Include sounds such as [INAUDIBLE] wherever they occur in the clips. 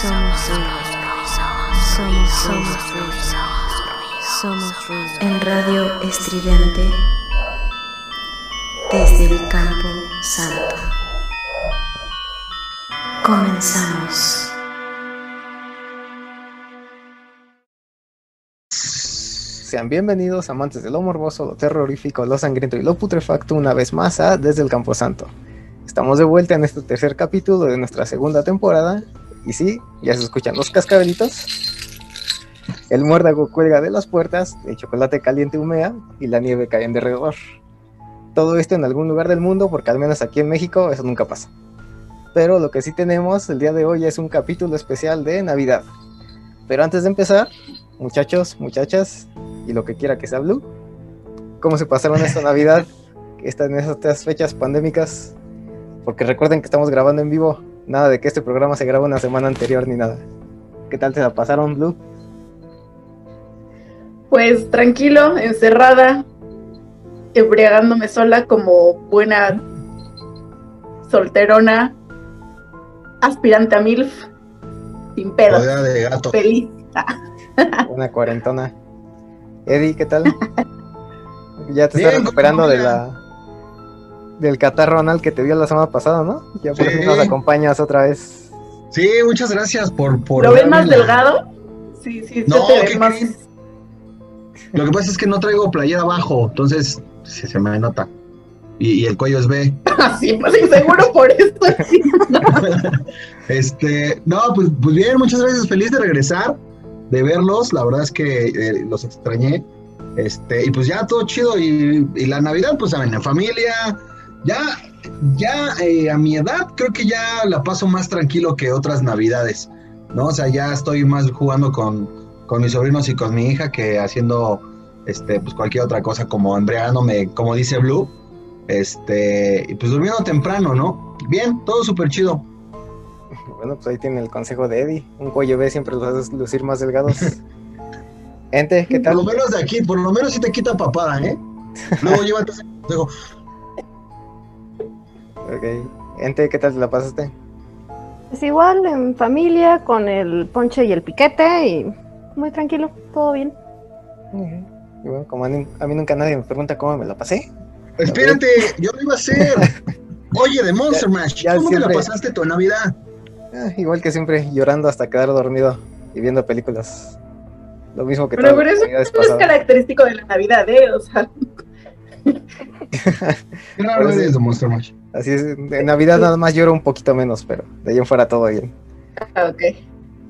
Somos ruido. Somos ruido. Somos ruido. En radio estridente desde el campo santo. Comenzamos. Sean bienvenidos amantes de lo morboso, lo terrorífico, lo sangriento y lo putrefacto una vez más a Desde el Camposanto. Estamos de vuelta en este tercer capítulo de nuestra segunda temporada y sí, ya se escuchan los cascabelitos. El muérdago cuelga de las puertas, el chocolate caliente humea y la nieve cae en derredor. Todo esto en algún lugar del mundo porque al menos aquí en México eso nunca pasa. Pero lo que sí tenemos el día de hoy es un capítulo especial de Navidad. Pero antes de empezar, muchachos, muchachas, y lo que quiera que sea Blue. ¿Cómo se pasaron esta [LAUGHS] Navidad? Están en estas fechas pandémicas. Porque recuerden que estamos grabando en vivo. Nada de que este programa se graba una semana anterior ni nada. ¿Qué tal se la pasaron, Blue? Pues tranquilo, encerrada, embriagándome sola como buena solterona, aspirante a MILF, sin Rodea de gato. feliz. [LAUGHS] Una cuarentona. Eddie, ¿qué tal? [LAUGHS] Ya te Bien, estás recuperando ¿cómo de la del catarro anal que te dio la semana pasada, ¿no? Ya por Sí. fin nos acompañas otra vez. Sí, muchas gracias por. por ¿Lo ves más la- delgado? Sí, sí, No, se te ve ¿qué más... creen? Lo que pasa es que no traigo playera abajo, entonces sí, se me nota. Y, y el cuello es B. [LAUGHS] Así, pues seguro por esto. sí. [LAUGHS] Este, no, pues, pues bien, muchas gracias. Feliz de regresar, de verlos. La verdad es que eh, los extrañé. Este, y pues ya todo chido. Y, y la Navidad, pues saben, en familia. Ya, ya eh, a mi edad, creo que ya la paso más tranquilo que otras Navidades. ¿No? O sea, ya estoy más jugando con, con mis sobrinos y con mi hija que haciendo este, pues cualquier otra cosa, como embriagándome, como dice Blue. Este, y pues durmiendo temprano, ¿no? Bien, todo súper chido. Bueno, pues ahí tiene el consejo de Eddie. Un cuello B siempre los hace lucir más delgados. [LAUGHS] Ente, ¿qué Por tal? lo menos de aquí, por lo menos sí te quita papada, ¿eh? [LAUGHS] Luego llévate ese consejo. Ok. Ente, ¿qué tal te la pasaste? Pues igual, en familia, con el ponche y el piquete y muy tranquilo, todo bien. Y bueno, como a, mí nunca nadie me pregunta cómo me la pasé. Espérate, yo lo iba a hacer. [LAUGHS] Oye, de Monster Mash, ya ¿cómo te la pasaste tu Navidad? Ah, igual que siempre, llorando hasta quedar dormido y viendo películas. Lo mismo que Pero, pero eso no es característico de la Navidad, ¿eh? O sea, [LAUGHS] Qué raro eres de Monster Mash. Así es, en Navidad nada más lloro un poquito menos, pero de ahí en fuera todo bien. ah, ok.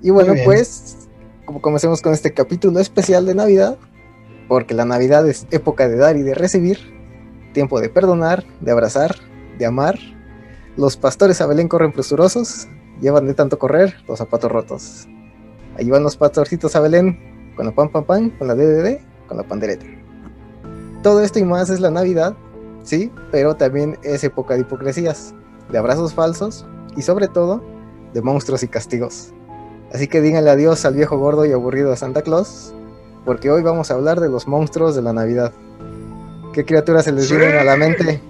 Y bueno, pues, como comencemos con este capítulo especial de Navidad, porque la Navidad es época de dar y de recibir, tiempo de perdonar, de abrazar, de amar. Los pastores a Belén corren presurosos, llevan de tanto correr los zapatos rotos. Ahí van los pastorcitos a Belén, con la pan pan pan, con la DDD, con la pandereta. Todo esto y más es la Navidad, sí, pero también es época de hipocresías, de abrazos falsos y sobre todo de monstruos y castigos. Así que díganle adiós al viejo gordo y aburrido de Santa Claus, porque hoy vamos a hablar de los monstruos de la Navidad. ¿Qué criaturas se les Sí. vienen a la mente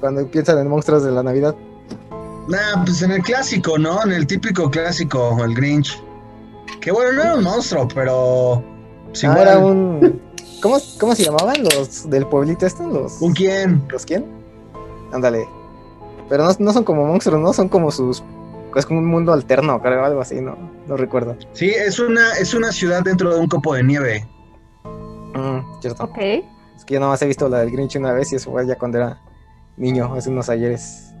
cuando piensan en monstruos de la Navidad? Nah, pues en el clásico, ¿no? En el típico clásico, el Grinch. Que bueno, no era un monstruo, pero. pues Ah, era un... ¿Cómo, ¿Cómo se llamaban los del pueblito este? ¿Los, ¿Un quién? ¿Los quién? Ándale. Pero no, no son como monstruos, ¿no? Son como sus... Es como un mundo alterno, creo, algo así, no, no recuerdo. Sí, es una, es una ciudad dentro de un copo de nieve. Mm, cierto. Ok. Es que yo nada más he visto la del Grinch una vez y eso fue ya cuando era niño, hace unos ayeres.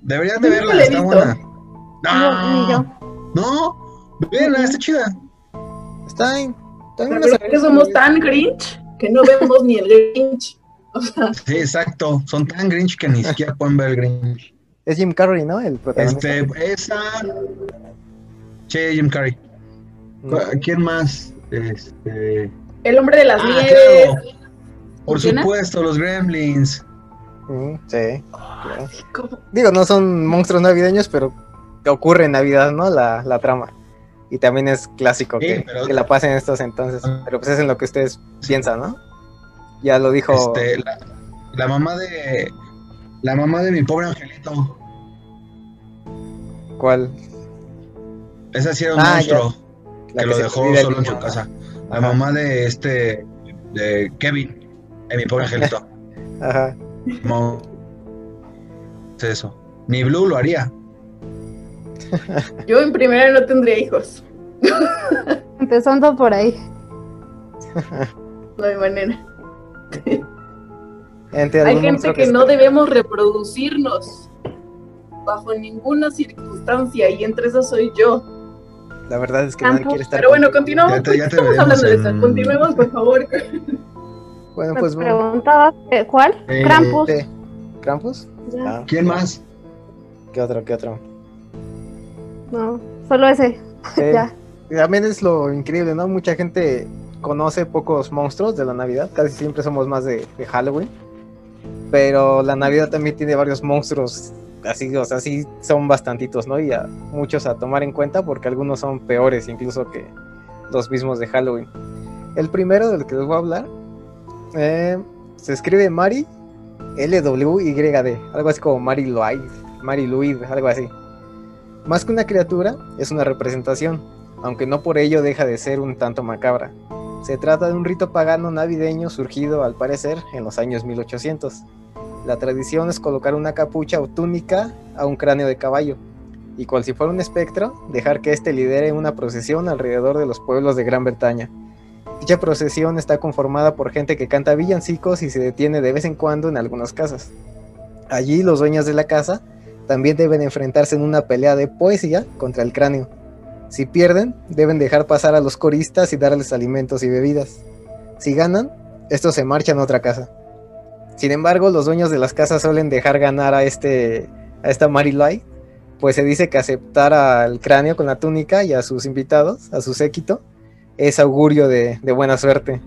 Deberías de verla, está visto. buena. No, ni yo. No, véanla, está chida. Está en... Pero que somos tan Grinch que no vemos ni el Grinch. O sea, Sí, exacto. Son tan Grinch que ni siquiera pueden ver el Grinch. Es Jim Carrey, ¿no? El protagonista. Este, esa. Che, Jim Carrey. Mm. ¿Quién más? Este. el hombre de las Ah, nieves. claro. Por ¿Funciona? supuesto, los Gremlins. Mm, sí. Digo, no son monstruos navideños, pero ocurre en Navidad, ¿no? La, la trama. Y también es clásico Sí, que, pero- que la pasen estos entonces. Ah. Pero pues es en lo que ustedes piensan, ¿no? Ya lo dijo. Este, la, la mamá de. La mamá de mi pobre angelito. ¿Cuál? Esa sí era un Ah, monstruo. La que lo dejó solo en su casa. La Ajá. mamá de este. De Kevin. De mi pobre angelito. [LAUGHS] Ajá. No. Es eso. Ni Blue lo haría. [LAUGHS] Yo en primera no tendría hijos. Empezando por ahí. No hay manera. Hay gente que no debemos reproducirnos bajo ninguna circunstancia y entre esas soy yo. La verdad es que nadie quiere estar. Pero bueno, continuamos. Ya te- ¿Por ya qué te estamos hablando de eso? Continuemos, por favor. [LAUGHS] Bueno, Me pues bueno. preguntabas eh, cuál. Eh, Krampus. ¿Krampus? Ah, ¿Quién más? ¿Qué otro? ¿Qué otro? No, solo ese. [LAUGHS] Ya. También es lo increíble, ¿no? Mucha gente conoce pocos monstruos de la Navidad, casi siempre somos más de, de Halloween, pero la Navidad también tiene varios monstruos, así, o sea, sí son bastantitos, ¿no? Y a muchos a tomar en cuenta porque algunos son peores incluso que los mismos de Halloween. El primero del que les voy a hablar eh, se escribe Mari L-W-Y-D, algo así como Mari Luid, Mari Luid, algo así. Más que una criatura, es una representación, aunque no por ello deja de ser un tanto macabra. Se trata de un rito pagano navideño surgido, al parecer, en los años 1800. La tradición es colocar una capucha o túnica a un cráneo de caballo, y cual si fuera un espectro, dejar que éste lidere una procesión alrededor de los pueblos de Gran Bretaña. Dicha procesión está conformada por gente que canta villancicos y se detiene de vez en cuando en algunas casas. Allí los dueños de la casa también deben enfrentarse en una pelea de poesía contra el cráneo. Si pierden, deben dejar pasar a los coristas y darles alimentos y bebidas. Si ganan, estos se marchan a otra casa. Sin embargo, los dueños de las casas suelen dejar ganar a este a esta Marilai, pues se dice que aceptar al cráneo con la túnica y a sus invitados, a su séquito, es augurio de, buena suerte.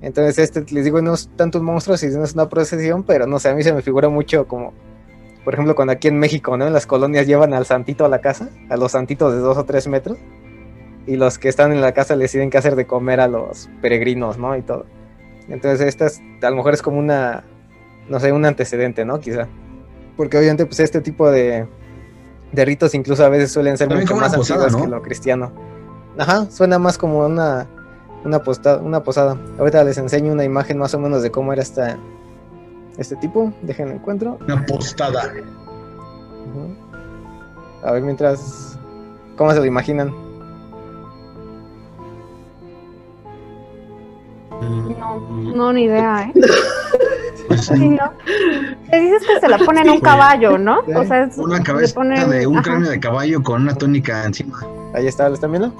Entonces, este, les digo, no es tanto un monstruo, sino es una procesión, pero no sé, a mí se me figura mucho como, por ejemplo, cuando aquí en México, ¿no? En las colonias llevan al santito a la casa, a los santitos de dos o tres metros, y los que están en la casa les tienen que hacer de comer a los peregrinos, ¿no? Y todo. Entonces, esta es, a lo mejor es como una, no sé, un antecedente, ¿no? Quizá. Porque obviamente, pues este tipo de, de ritos incluso a veces suelen ser También mucho más posada, antiguos ¿no? que lo cristiano. Ajá, suena más como una, una, posta- una posada. Ahorita les enseño una imagen más o menos de cómo era esta, este tipo. Dejen encuentro. Una postada. A ver, mientras. ¿Cómo se lo imaginan? No, no, ni idea, ¿eh? [LAUGHS] Sí, no. Te dices que se la pone en un caballo, ¿no? O sea, es- una cabeza ponen- de un ajá, cráneo de caballo con una túnica encima. Ahí está, ¿lo están viendo?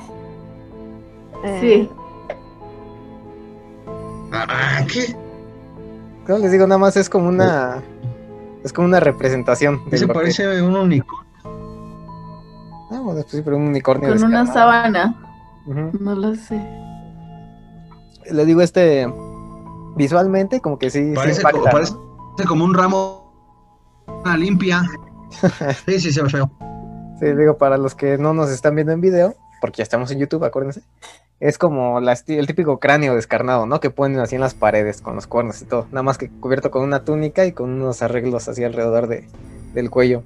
eh, Sí. Ah, ¿qué? No, les digo, nada más es como una. Es como una representación. Ese lo que- parece un unicornio. Ah, bueno, pues sí, pero un unicornio. Con una sábana. No lo sé. Le digo, este. Visualmente, como que sí. sí Parece, impacta, como, ¿no? parece como un ramo. Una limpia. [LAUGHS] Sí, sí, se ve feo. Sí, digo, para los que no nos están viendo en video, porque ya estamos en YouTube, acuérdense. Es como el típico cráneo descarnado, ¿no? Que ponen así en las paredes con los cuernos y todo. Nada más que cubierto con una túnica y con unos arreglos así alrededor de, del cuello.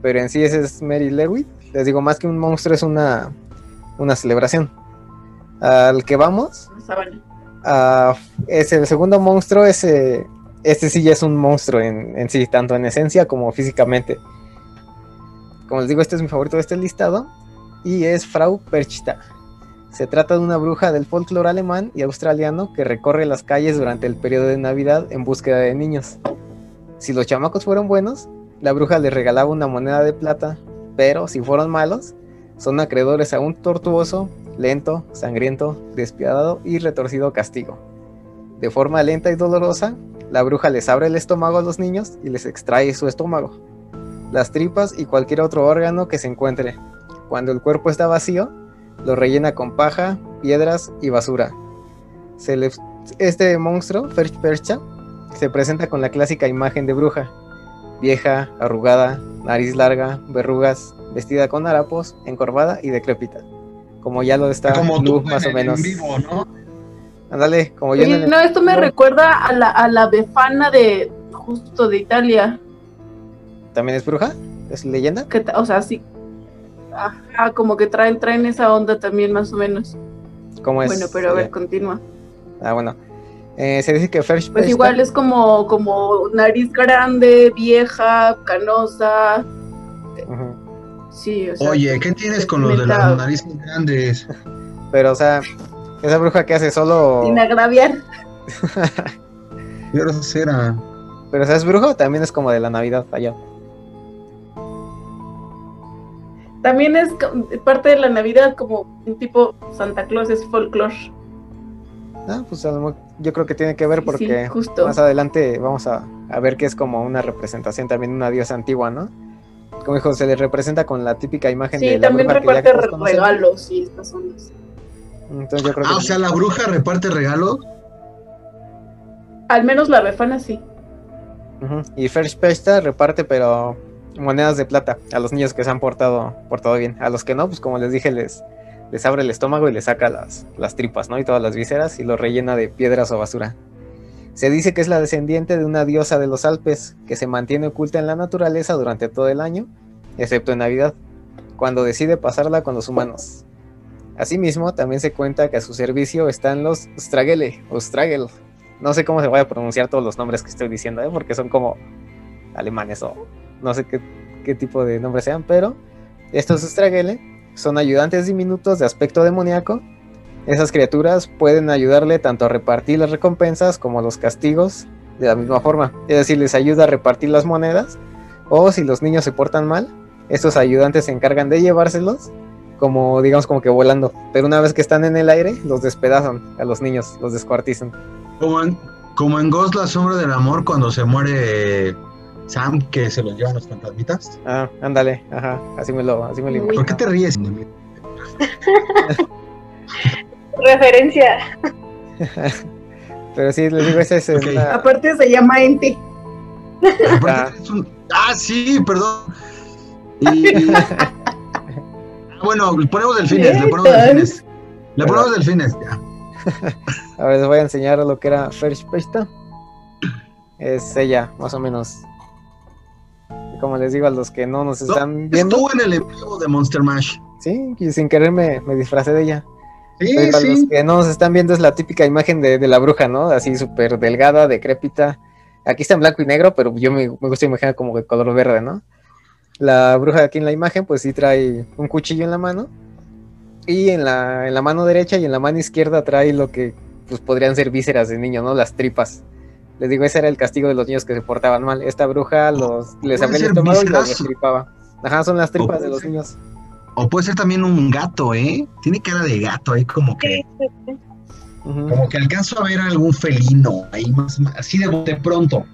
Pero en sí ese es Mary Lewitt. Les digo, más que un monstruo es una, una celebración. Al que vamos, ah, es el segundo monstruo, este sí ya es un monstruo en, en sí, tanto en esencia como físicamente. Como les digo, este es mi favorito de este listado y es Frau Perchta. Se trata de una bruja del folclore alemán y australiano que recorre las calles durante el periodo de Navidad en búsqueda de niños. Si los chamacos fueron buenos, la bruja les regalaba una moneda de plata, pero si fueron malos, son acreedores a un tortuoso, lento, sangriento, despiadado y retorcido castigo. De forma lenta y dolorosa, La bruja les abre el estómago a los niños y les extrae su estómago, las tripas y cualquier otro órgano que se encuentre. Cuando el cuerpo está vacío, lo rellena con paja, piedras y basura. Se le- este monstruo, Ferch Percha, se presenta con la clásica imagen de bruja, vieja, arrugada, nariz larga, verrugas, vestida con harapos, encorvada y decrépita. Como ya lo está Como tú más en, o menos. en vivo, ¿no? Ándale, como yo en Oye, el- no, esto me no. recuerda a la, a la befana de justo de Italia. ¿También es bruja? ¿Es leyenda? Que, o sea, sí. Ajá, como que traen, traen esa onda también, más o menos. ¿Cómo es? Bueno, pero a ver, continúa. Ah, bueno. Eh, se dice que Ferch Pues igual es como, como nariz grande, vieja, canosa. Sí, o sea. Oye, ¿qué tienes con los de las narices grandes? [LAUGHS] Pero, o sea, esa bruja que hace solo. Sin agraviar. [LAUGHS] Qué grosera. Pero, o sea, es bruja o también es como de la Navidad allá. También es parte de la Navidad, como un tipo Santa Claus es folclore. Ah, pues yo creo que tiene que ver Sí, porque sí, justo. más adelante vamos a, a ver que es como una representación también de una diosa antigua, ¿no? Como dijo, se le representa con la típica imagen de Sí, la también bruja que ya reparte regalos y estas ondas. Entonces yo creo que Ah, o sea, la bruja reparte regalos. Al menos la befana sí. Y Ferch Pesta reparte, pero monedas de plata a los niños que se han portado, portado bien. A los que no, pues como les dije, les, les abre el estómago y les saca las, las tripas, ¿no? Y todas las vísceras y los rellena de piedras o basura. Se dice que es la descendiente de una diosa de los Alpes que se mantiene oculta en la naturaleza durante todo el año, excepto en Navidad, cuando decide pasarla con los humanos. Asimismo, también se cuenta que a su servicio están los Stragele o Stragel. No sé cómo se vaya a pronunciar todos los nombres que estoy diciendo, ¿eh? porque son como alemanes o no sé qué, qué tipo de nombres sean, pero estos Stragele son ayudantes diminutos de aspecto demoníaco. Esas criaturas pueden ayudarle tanto a repartir las recompensas como los castigos de la misma forma. Es decir, les ayuda a repartir las monedas o si los niños se portan mal, estos ayudantes se encargan de llevárselos como digamos como que volando, pero una vez que están en el aire los despedazan a los niños, los descuartizan. Como en, como en Ghost, la sombra del amor, cuando se muere Sam, que se lo llevan los fantasmitas. Ah, ándale, ajá, así me lo, así me lo. ¿Por qué te ríes? [LAUGHS] Referencia. [LAUGHS] Pero sí, les digo, ese es Ok. una- Aparte se llama Ente. Aparte, es un- Ah, sí, perdón. Y... Ah, [LAUGHS] bueno, le ponemos delfines, le ponemos delfines. Le ponemos delfines, ya. A ver, les voy a enseñar lo que era First Pesta. Es ella, más o menos. Como les digo a los que no nos No, están viendo, Estuvo en el envío de Monster Mash. sí, y sin querer me, me disfracé de ella. Sí, Pero para los que no nos están viendo es la típica imagen de, de la bruja, ¿no? Así súper delgada, decrépita. Aquí está en blanco y negro, pero yo me, me gusta imaginar como de color verde, ¿no? La bruja aquí en la imagen, pues sí trae un cuchillo en la mano. Y en la, en la mano derecha y en la mano izquierda trae lo que pues podrían ser vísceras de niño, ¿no? Las tripas. Les digo, ese era el castigo de los niños que se portaban mal. Esta bruja los, les ¿Puede abría el estómago y los destripaba. Ajá, son las tripas de los ser- niños. O puede ser también un gato, ¿eh? Tiene cara de gato ahí como que, como que alcanzo a ver algún felino ahí más, más- así de pronto.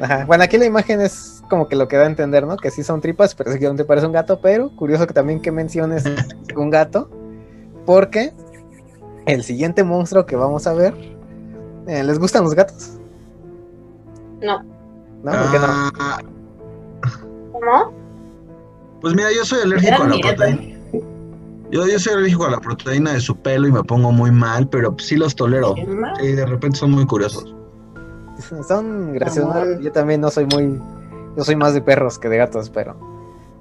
Ajá. Bueno, aquí la imagen es como que lo que da a entender, ¿no? Que sí son tripas, pero sí que no te parece un gato, pero curioso que también que menciones [LAUGHS] un gato, porque el siguiente monstruo que vamos a ver, eh, ¿les gustan los gatos? No. ¿No? ¿Por qué no? Ah, ¿Cómo? pues mira, yo soy alérgico a la proteína. Yo, yo soy alérgico a la proteína de su pelo y me pongo muy mal, pero sí los tolero. Sí, de repente son muy curiosos. [LAUGHS] Son graciosos. Yo también no soy muy. Yo soy más de perros que de gatos, pero.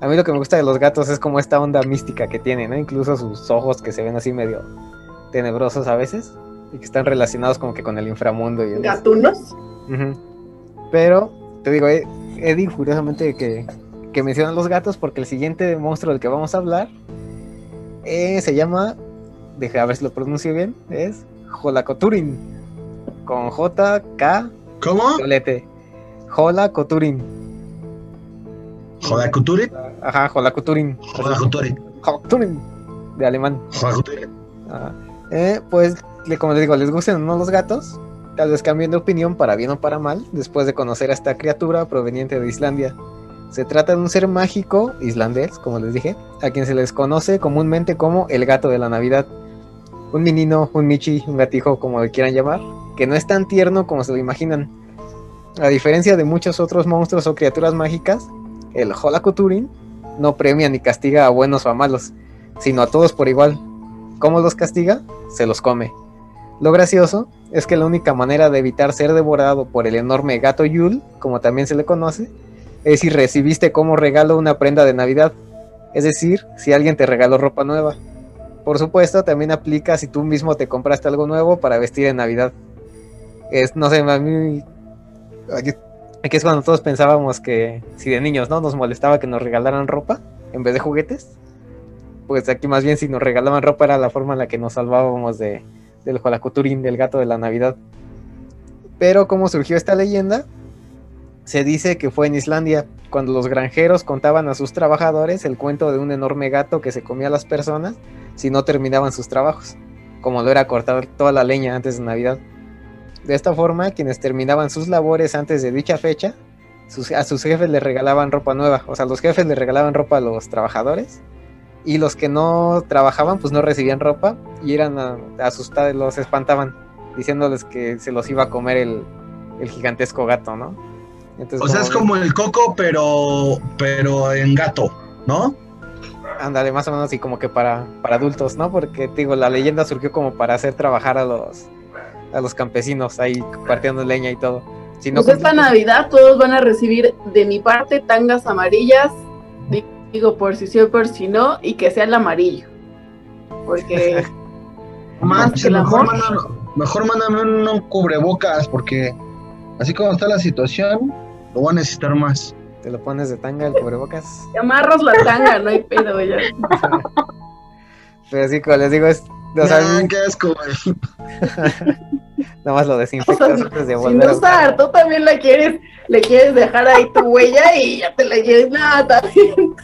A mí lo que me gusta de los gatos es como esta onda mística que tienen, ¿no? Incluso sus ojos que se ven así medio tenebrosos a veces y que están relacionados como que con el inframundo y el- Gatunos. Ujú. Pero, te digo, eh, Eddie, curiosamente que, que menciona los gatos porque el siguiente monstruo del que vamos a hablar eh, se llama, deja a ver si lo pronuncio bien, es Jolacoturin. Con J, K, ¿Cómo? doblete. Jolacoturin. Jodakuturi. Ajá, Jolacoturin. Jodakuturi. Jolacoturin, de alemán. Jodakuturi. Ajá. Eh, pues, como les digo, les gustan o no los gatos, Tal vez cambien de opinión para bien o para mal después de conocer a esta criatura proveniente de Islandia. Se trata de un ser mágico islandés, como les dije, a quien se les conoce comúnmente como el gato de la Navidad. Un menino, un michi, un gatijo, como le quieran llamar, que no es tan tierno como se lo imaginan. A diferencia de muchos otros monstruos o criaturas mágicas, el Holakuturin no premia ni castiga a buenos o a malos, sino a todos por igual. ¿Cómo los castiga? Se los come. Lo gracioso es que la única manera de evitar ser devorado por el enorme gato Yul, como también se le conoce, es si recibiste como regalo una prenda de Navidad, es decir, si alguien te regaló ropa nueva. Por supuesto, también aplica si tú mismo te compraste algo nuevo para vestir en Navidad. Es, no sé, a mí... Aquí, es cuando todos pensábamos que si de niños no nos molestaba que nos regalaran ropa en vez de juguetes. Pues aquí más bien si nos regalaban ropa era la forma en la que nos salvábamos de, del Jolacuturín, del gato de la Navidad. Pero cómo surgió esta leyenda, se dice que fue en Islandia, cuando los granjeros contaban a sus trabajadores el cuento de un enorme gato que se comía a las personas si no terminaban sus trabajos, como lo era cortar toda la leña antes de Navidad. De esta forma, quienes terminaban sus labores antes de dicha fecha, a sus jefes les regalaban ropa nueva, o sea, los jefes les regalaban ropa a los trabajadores y los que no trabajaban pues no recibían ropa y eran asustados, los espantaban diciéndoles que se los iba a comer el, el gigantesco gato, ¿no? Entonces, O sea, es como el coco, pero, pero en gato, ¿no? Ándale, más o menos así como que para, para adultos, ¿no? Porque te digo, la leyenda surgió como para hacer trabajar a los a los campesinos ahí partiendo leña y todo. Si no Pues esta Navidad todos van a recibir de mi parte tangas amarillas, digo por si sí o por si no, y que sea el amarillo. Porque [LAUGHS] Manches, que el mejor, amor. mándame, mejor mándame un, un cubrebocas, porque así como está la situación, lo voy a necesitar más. te lo pones de tanga el cubrebocas. te amarras la tanga, no hay pedo ya. [LAUGHS] Pero sí, como les digo, es, o sea, Ah, qué asco, güey. [LAUGHS] nada más lo O desinfectas sea, antes de sin volver a usar, tú también la quieres, le quieres dejar ahí tu huella y ya te la lleves. Nada, también. [LAUGHS]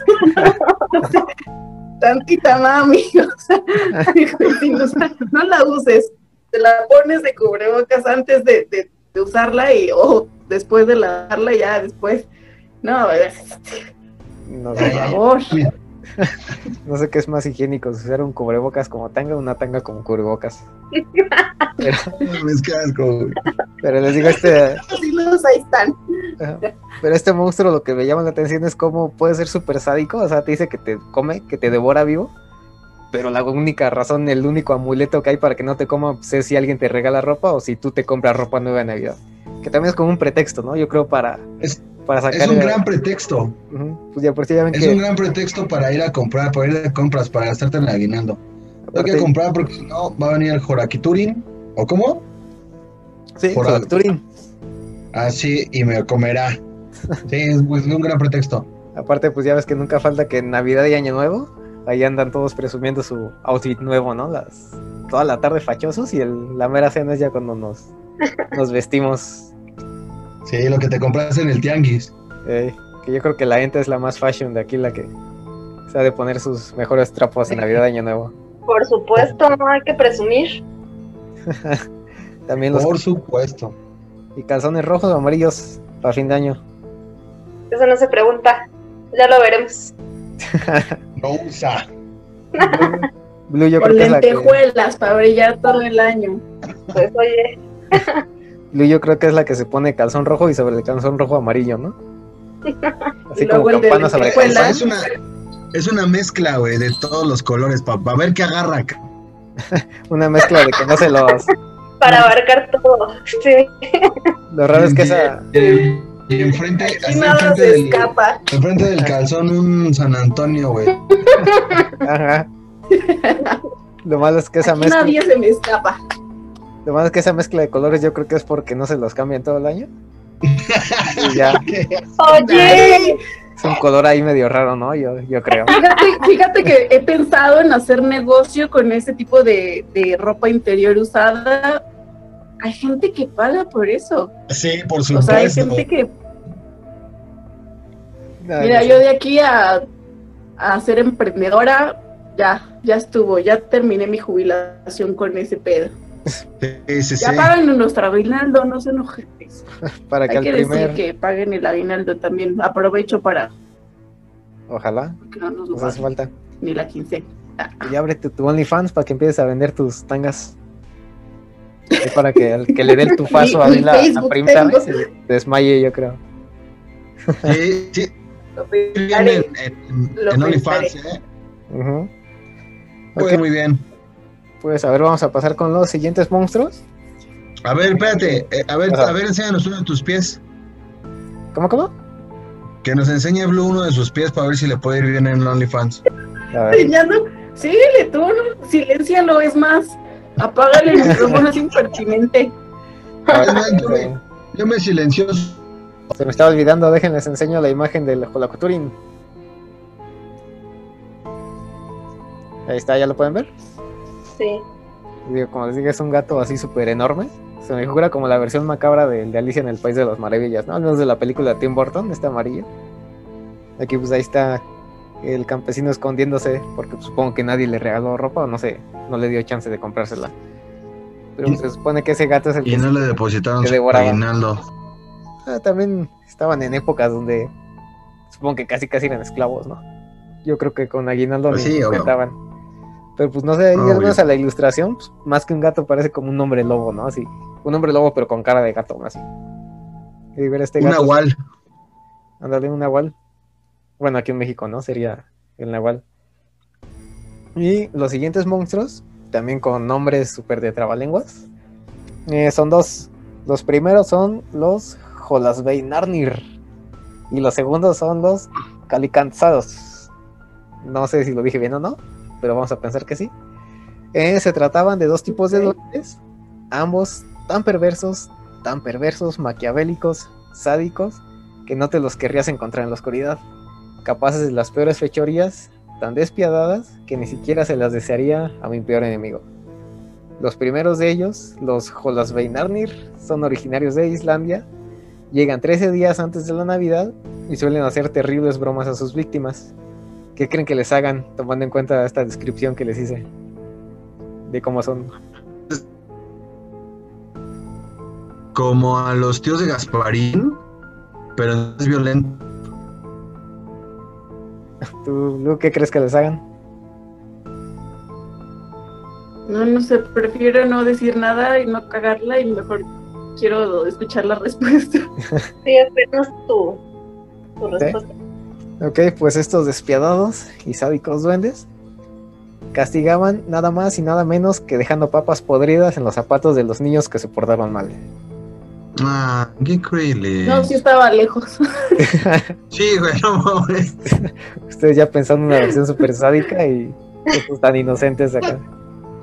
Tantita mami, [LAUGHS] o sea, sin usar, no la uses, te la pones de cubrebocas antes de, de- de usarla y o después de lavarla ya después. No, No por favor. [LAUGHS] no sé qué es más higiénico, si usar un cubrebocas como tanga o una tanga como cubrebocas. [LAUGHS] Pero, Es que asco, güey. pero les digo, este, [LAUGHS] Así los ahí están. Ajá. Pero este monstruo lo que me llama la atención es cómo puede ser súper sádico. O sea, te dice que te come, que te devora vivo. Pero la única razón, el único amuleto que hay para que no te coma pues, es si alguien te regala ropa o si tú te compras ropa nueva en Navidad. Que también es como un pretexto, ¿no? Yo creo para, Es- para sacar. Es un gran pretexto. Pues ya por si ya ven Es que. un gran pretexto para ir a comprar, para ir de compras, para gastarte en el aguinaldo. Tengo que aparte- comprar porque si no va a venir el Jorakiturin. ¿O cómo? Sí, Turing. Así y me comerá. [LAUGHS] Sí, es pues, un gran pretexto. Aparte, pues ya ves que nunca falta que en Navidad y Año Nuevo, ahí andan todos presumiendo su outfit nuevo, ¿no? Las, toda la tarde fachosos y el, la mera cena es ya cuando nos, nos vestimos Sí, lo que te compras en el tianguis. Eh, que yo creo que la gente es la más fashion de aquí, la que se ha de poner sus mejores trapos en Navidad Año Nuevo. Por supuesto, no hay que presumir. [LAUGHS] También los Por supuesto. y calzones rojos o amarillos para fin de año. Eso no se pregunta. Ya lo veremos. [LAUGHS] No usa. Blue yo Con creo que es la que, lentejuelas para brillar todo el año. Pues oye, Blue [LAUGHS] yo creo que es la que se pone calzón rojo y sobre el calzón rojo amarillo, ¿no? [LAUGHS] Así como campana sobre calzón. Es una, es una mezcla, güey, de todos los colores, para ver qué agarra. [LAUGHS] Una mezcla de que no se los. [LAUGHS] para abarcar todo. Sí. Lo raro es que esa. Y, y enfrente, Aquí así nada enfrente se del, escapa. enfrente del calzón un San Antonio, güey. Ajá. Lo malo es que esa Aquí mezcla. nadie se me escapa. Lo malo es que esa mezcla de colores yo creo que es porque no se los cambian todo el año. Y ya [LAUGHS] Oye, es un color ahí medio raro, ¿no? Yo, yo creo. Fíjate, fíjate que he pensado en hacer negocio con ese tipo de, de ropa interior usada. Hay gente que paga por eso. Sí, por O sea, hay supuesto. gente que, Ay, mira, no sé. yo de aquí a, a ser emprendedora, ya, ya estuvo, ya terminé mi jubilación con ese pedo. Sí, sí, sí. Ya paguen nuestro aguinaldo, no se enojen. [LAUGHS] Para que Hay al que primer. decir que paguen el aguinaldo también. Aprovecho para Ojalá, que no nos hace falta. ni la quincena. Y ábrete tu OnlyFans para que empieces a vender tus tangas. Es para que, el que le dé el [LAUGHS] tufazo a mí la, la primera tengo. vez se desmaye, yo creo. Sí, sí. Lo pensaré. en, en, Lo en OnlyFans. ¿eh? Pues muy bien. Pues a ver, vamos a pasar con los siguientes monstruos. A ver, espérate. eh, a ver, Ajá. a ver, enséñanos uno de tus pies. ¿Cómo, cómo? Que nos enseñe Blue uno de sus pies para ver si le puede ir bien en OnlyFans. Enseñando. Síguele tú, ¿no? Siléncialo, es más. Apágale el micrófono, es impertinente. yo me- Yo me silenció. se me estaba olvidando, déjenles enseño la imagen del Jolacoturin. Ahí está, ¿ya lo pueden ver? Sí. Digo, como les digo, es un gato así súper enorme. Se me figura como la versión macabra del de Alicia en el País de las Maravillas, ¿no? Al menos de la película de Tim Burton, este amarillo. Aquí pues ahí está el campesino escondiéndose, porque pues, supongo que nadie le regaló ropa o no sé, no le dio chance de comprársela. Pero pues, se supone que ese gato es el Y que no le depositaron Que su devoraba. aguinaldo. Ah, también estaban en épocas donde supongo que casi casi eran esclavos, ¿no? Yo creo que con aguinaldo Pues ni sí, obvio. Pero pues no sé, al menos a la ilustración, pues, más que un gato parece como un hombre lobo, ¿no? Así, un hombre lobo pero con cara de gato, así. Y ver este Un gato, nahual. ándale, un nahual. Bueno, aquí en México, ¿no? Sería el nahual. Y los siguientes monstruos, también con nombres súper de trabalenguas, eh, son dos. Los primeros son los Jolasbeinarnir. Y los segundos son los Calicanzados. No sé si lo dije bien o no, pero vamos a pensar que sí. Eh, se trataban de dos tipos de duendes, ambos tan perversos, tan perversos, maquiavélicos, sádicos, que no te los querrías encontrar en la oscuridad. Capaces de las peores fechorías, tan despiadadas que ni siquiera se las desearía a mi peor enemigo. Los primeros de ellos, los Jolasbeinarnir, son originarios de Islandia, llegan 13 días antes de la Navidad y suelen hacer terribles bromas a sus víctimas. ¿Qué creen que les hagan tomando en cuenta esta descripción que les hice? De cómo son. Como a los tíos de Gasparín, pero no es violento. [LAUGHS] ¿Tú, Lu, qué crees que les hagan? No, no sé, prefiero no decir nada y no cagarla y mejor quiero escuchar la [LAUGHS] respuesta. Sí, esperamos tu, tu respuesta. Ok, pues estos despiadados y sádicos duendes castigaban nada más y nada menos que dejando papas podridas en los zapatos de los niños que se portaban mal. Ah, qué increíble. No, sí estaba lejos. [LAUGHS] Sí, güey, no mames. Ustedes ya pensando en una versión súper sádica y estos tan inocentes acá.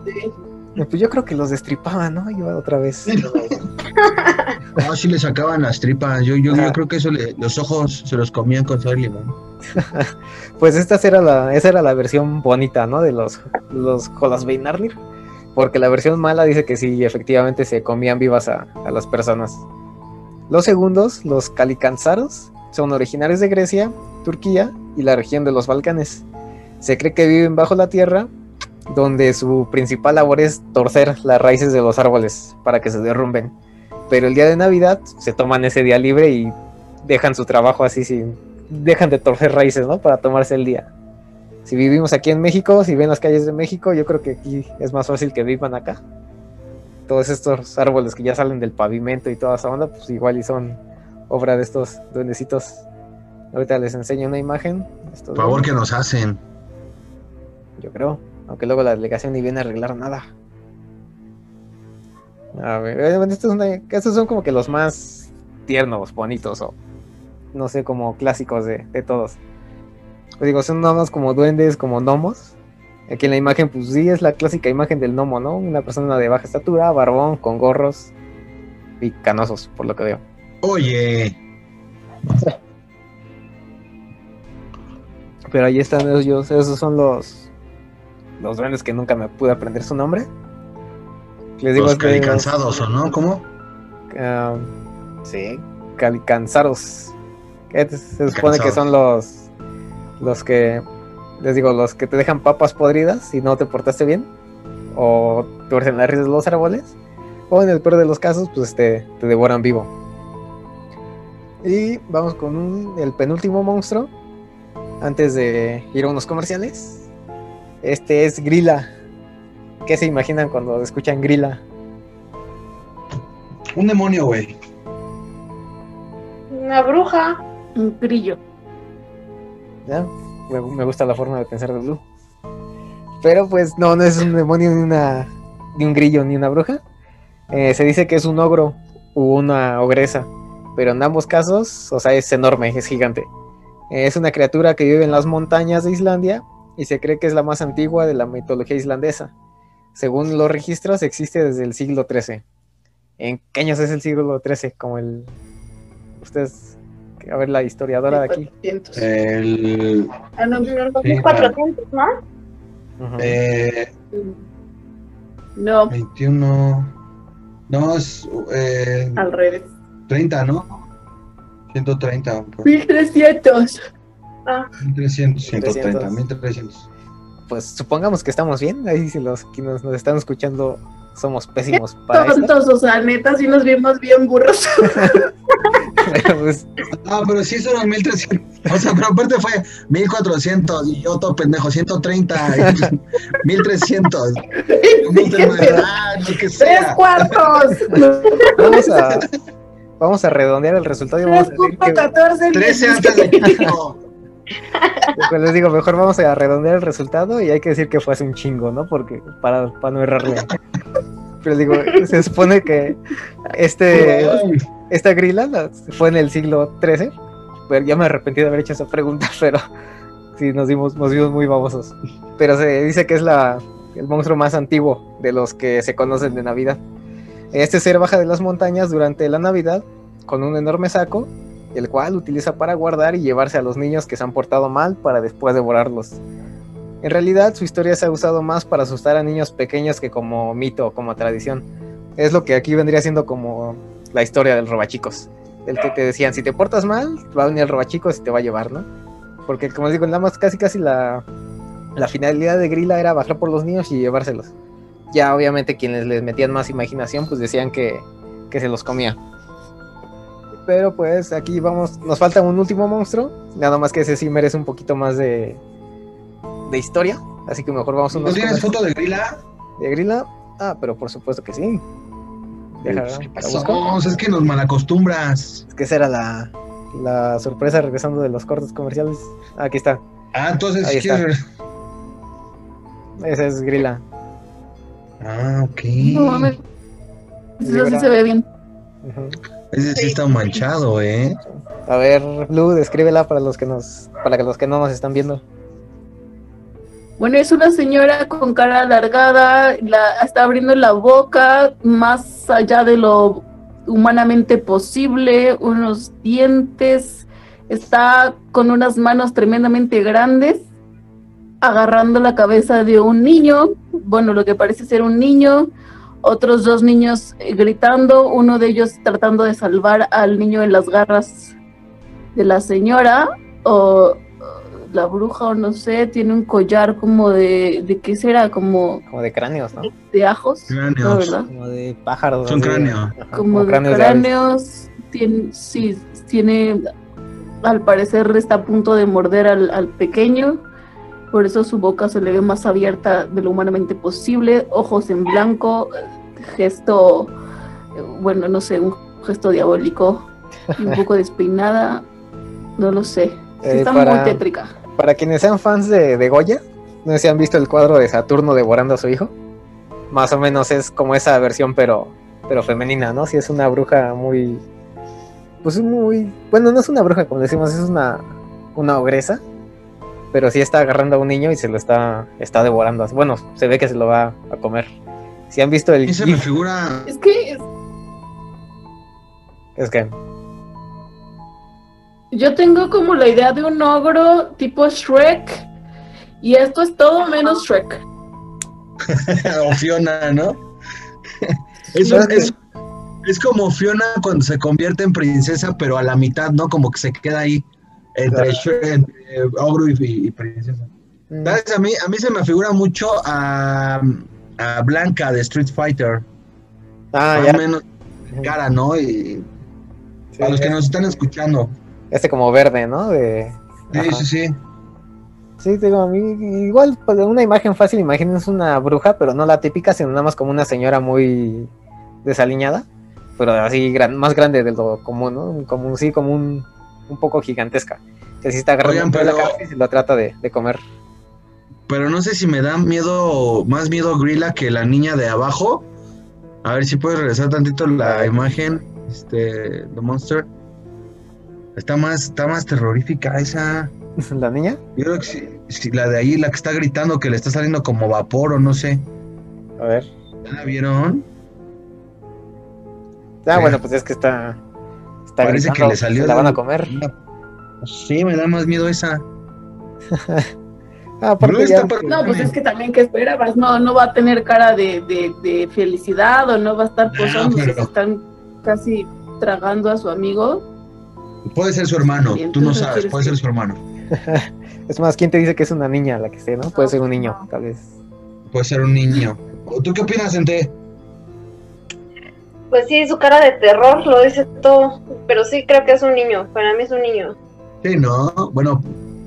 Sí. Pues yo creo que los destripaban, ¿no? Yo otra vez. No, sí le sacaban las tripas. Yo, yo, yo creo que eso le- los ojos se los comían con sal y limón. [LAUGHS] Pues esta era la, esa era la versión bonita, ¿no? De los, los Jolasbeinarnir. Porque la versión mala dice que sí, efectivamente se comían vivas a, a las personas. Los segundos, los Calicanzaros, son originarios de Grecia, Turquía y la región de los Balcanes. Se cree que viven bajo la tierra, donde su principal labor es torcer las raíces de los árboles para que se derrumben. Pero el día de Navidad se toman ese día libre y dejan su trabajo así sin, dejan de torcer raíces, ¿no? Para tomarse el día. Si vivimos aquí en México, si ven las calles de México, yo creo que aquí es más fácil que vivan acá. Todos estos árboles que ya salen del pavimento y toda esa onda, pues igual y son obra de estos duendecitos. Ahorita les enseño una imagen. Por favor, que nos hacen. Yo creo. Aunque luego la delegación ni viene a arreglar nada. A ver, eh, estos, son de- estos son como que los más tiernos, bonitos o no sé, como clásicos de, de todos. Pues digo, son más como duendes, como gnomos. Aquí en la imagen, pues sí, es la clásica imagen del gnomo, ¿no? Una persona de baja estatura, barbón, con gorros y canosos, por lo que veo. Oye, Pero ahí están ellos, esos son los los duendes que nunca me pude aprender su nombre. Les digo los es de- calicansados, ¿o no? ¿Cómo? Ah, sí, calicanzaros. Que Se supone que son los los que les digo, los que te dejan papas podridas si no te portaste bien. o tuercen las raíces de los árboles, o en el peor de los casos, pues te, te devoran vivo. Y vamos con un- el penúltimo monstruo, antes de ir a unos comerciales. Este es Grilla. ¿Qué se imaginan cuando escuchan Grilla? Un demonio, güey. Una bruja. Un grillo. ¿ya? Me, me gusta la forma de pensar de Blue. Pero pues no, no es un demonio ni una ni un grillo ni una bruja. Eh, se dice que es un ogro u una ogresa, pero en ambos casos, o sea, es enorme, es gigante. Eh, es una criatura que vive en las montañas de Islandia y se cree que es la más antigua de la mitología islandesa. Según los registros, existe desde el siglo XIII. ¿En qué años es el siglo XIII? Como el... Ustedes, a ver, la historiadora de aquí. 400. El. Ah, no, no, no, Sí, 400, ¿no? Ujú. Eh, No, 21. No, es. Eh, al revés. 30, ¿no? 130. por- 1300. 1300, 130, 300. 1300. Pues supongamos que estamos bien. Ahí si los que nos, nos están escuchando somos pésimos para esto. Tontos, o sea, neta, sí nos vimos bien burros. [LAUGHS] Pero, pues, Ah, pero sí son 1300. O sea, pero aparte fue 1400 y yo todo pendejo, 130, y 1300. No te ah, ¡Tres cuartos! vamos a vamos a redondear el resultado y vamos a ¡Tres decir punto que 14! 13 antes de Cristo. Pues les digo, mejor vamos a redondear el resultado y hay que decir que fue hace un chingo, ¿no? Porque para, para no errarle. Pero digo, se supone que este esta grila la- fue en el siglo XIII. Pero ya me arrepentí de haber hecho esa pregunta, [LAUGHS] pero sí nos dimos, nos vimos muy babosos. Pero se dice que es la, el monstruo más antiguo de los que se conocen de Navidad. Este ser baja de las montañas durante la Navidad con un enorme saco, el cual utiliza para guardar y llevarse a los niños que se han portado mal para después devorarlos. En realidad, su historia se ha usado más para asustar a niños pequeños que como mito o como tradición. Es lo que aquí vendría siendo como la historia del robachicos. El que te decían, si te portas mal, va a venir el robachicos y te va a llevar, ¿no? Porque como les digo, nada más casi casi la, la finalidad de Grilla era bajar por los niños y llevárselos. Ya obviamente quienes les metían más imaginación, pues decían que, que se los comía. Pero pues aquí vamos, nos falta un último monstruo, nada más que ese sí merece un poquito más de, de historia, así que mejor vamos a ¿No unos tienes comerciales. foto de Grila? de Grilla. Ah, pero por supuesto que sí. Deja, Pues. Es que nos malacostumbras. Es que esa era la, la sorpresa regresando de los cortes comerciales. Aquí está, Ah, entonces, Ahí si está. esa es Grilla. Ah, ok. No mames. Eso sí se ve bien. Ujú. Ese sí está manchado, ¿eh? A ver, Blue, descríbela para los que nos, para que los que no nos están viendo. Bueno, es una señora con cara alargada, la, está abriendo la boca más allá de lo humanamente posible, unos dientes, está con unas manos tremendamente grandes, agarrando la cabeza de un niño, bueno, lo que parece ser un niño, otros dos niños gritando, uno de ellos tratando de salvar al niño en las garras de la señora, o la bruja o no sé, tiene un collar como de, de qué será, como Como de cráneos, ¿no? de ajos, Cráneos. ¿no, verdad? Como de pájaros. Son así. cráneo. Ajá, Como, de cráneos de cráneos, tiene, sí, tiene, al parecer está a punto de morder al, al pequeño, por eso su boca se le ve más abierta de lo humanamente posible, ojos en blanco, gesto, bueno, no sé, un gesto diabólico, y un poco [LAUGHS] despeinada, no lo sé, Eh, está para- muy tétrica. Para quienes sean fans de, de Goya, no sé si han visto el cuadro de Saturno devorando a su hijo. Más o menos es como esa versión, pero, pero femenina, ¿no? Si es una bruja muy. Pues muy. Bueno, no es una bruja, como decimos, es una, una ogresa. Pero sí está agarrando a un niño y se lo está, está devorando. Bueno, se ve que se lo va a comer. Si han visto el se figura. Es que es que Yo tengo como la idea de un ogro tipo Shrek. Y esto es todo menos Shrek. [LAUGHS] o Fiona, ¿no? [LAUGHS] Eso ¿Sabes qué? es, es como Fiona cuando se convierte en princesa, pero a la mitad, ¿no? Como que se queda ahí entre, entre ogro y, y princesa. mm, ¿Sabes? A mí, a mí se me figura mucho a, a Blanca de Street Fighter. Ah, más ya. menos cara, ¿no? Y Sí, a los que nos están escuchando. Este como verde, ¿no? De... Sí, Ajá. sí, sí. Sí, digo, a mí igual pues, una imagen fácil, imagínense una bruja, pero no la típica, sino nada más como una señora muy desaliñada, pero así gran- más grande de lo común, ¿no? Como sí, como un, un poco gigantesca. Que sí está agarrando Oigan, la pero- cabeza y se lo trata de, de comer. Pero no sé si me da miedo, más miedo Grilla que la niña de abajo. A ver si puedes regresar tantito la imagen, este, The Monster. Está más, está más terrorífica esa. [LAUGHS] ¿La niña? Yo creo que sí, la de ahí, la que está gritando que le está saliendo como vapor o no sé. A ver. ¿Ya la vieron? Ah, Sí. bueno, pues es que está... está Parece gritando, que le salió se la van a comer. Sí, me da más miedo esa. [LAUGHS] Ah, No, está No, pues es que también, ¿qué esperabas? No, no va a tener cara de, de, de felicidad o no va a estar posando, pero- se están casi tragando a su amigo. Puede ser su hermano, tú no sabes, puede que- ser su hermano. [LAUGHS] Es más, ¿quién te dice que es una niña la que esté, no? Puede ser un niño, tal vez. Puede ser un niño. ¿Tú qué opinas, Ente? Pues sí, su cara de terror lo dice todo. Pero sí creo que es un niño. Para mí es un niño. Sí, no, bueno,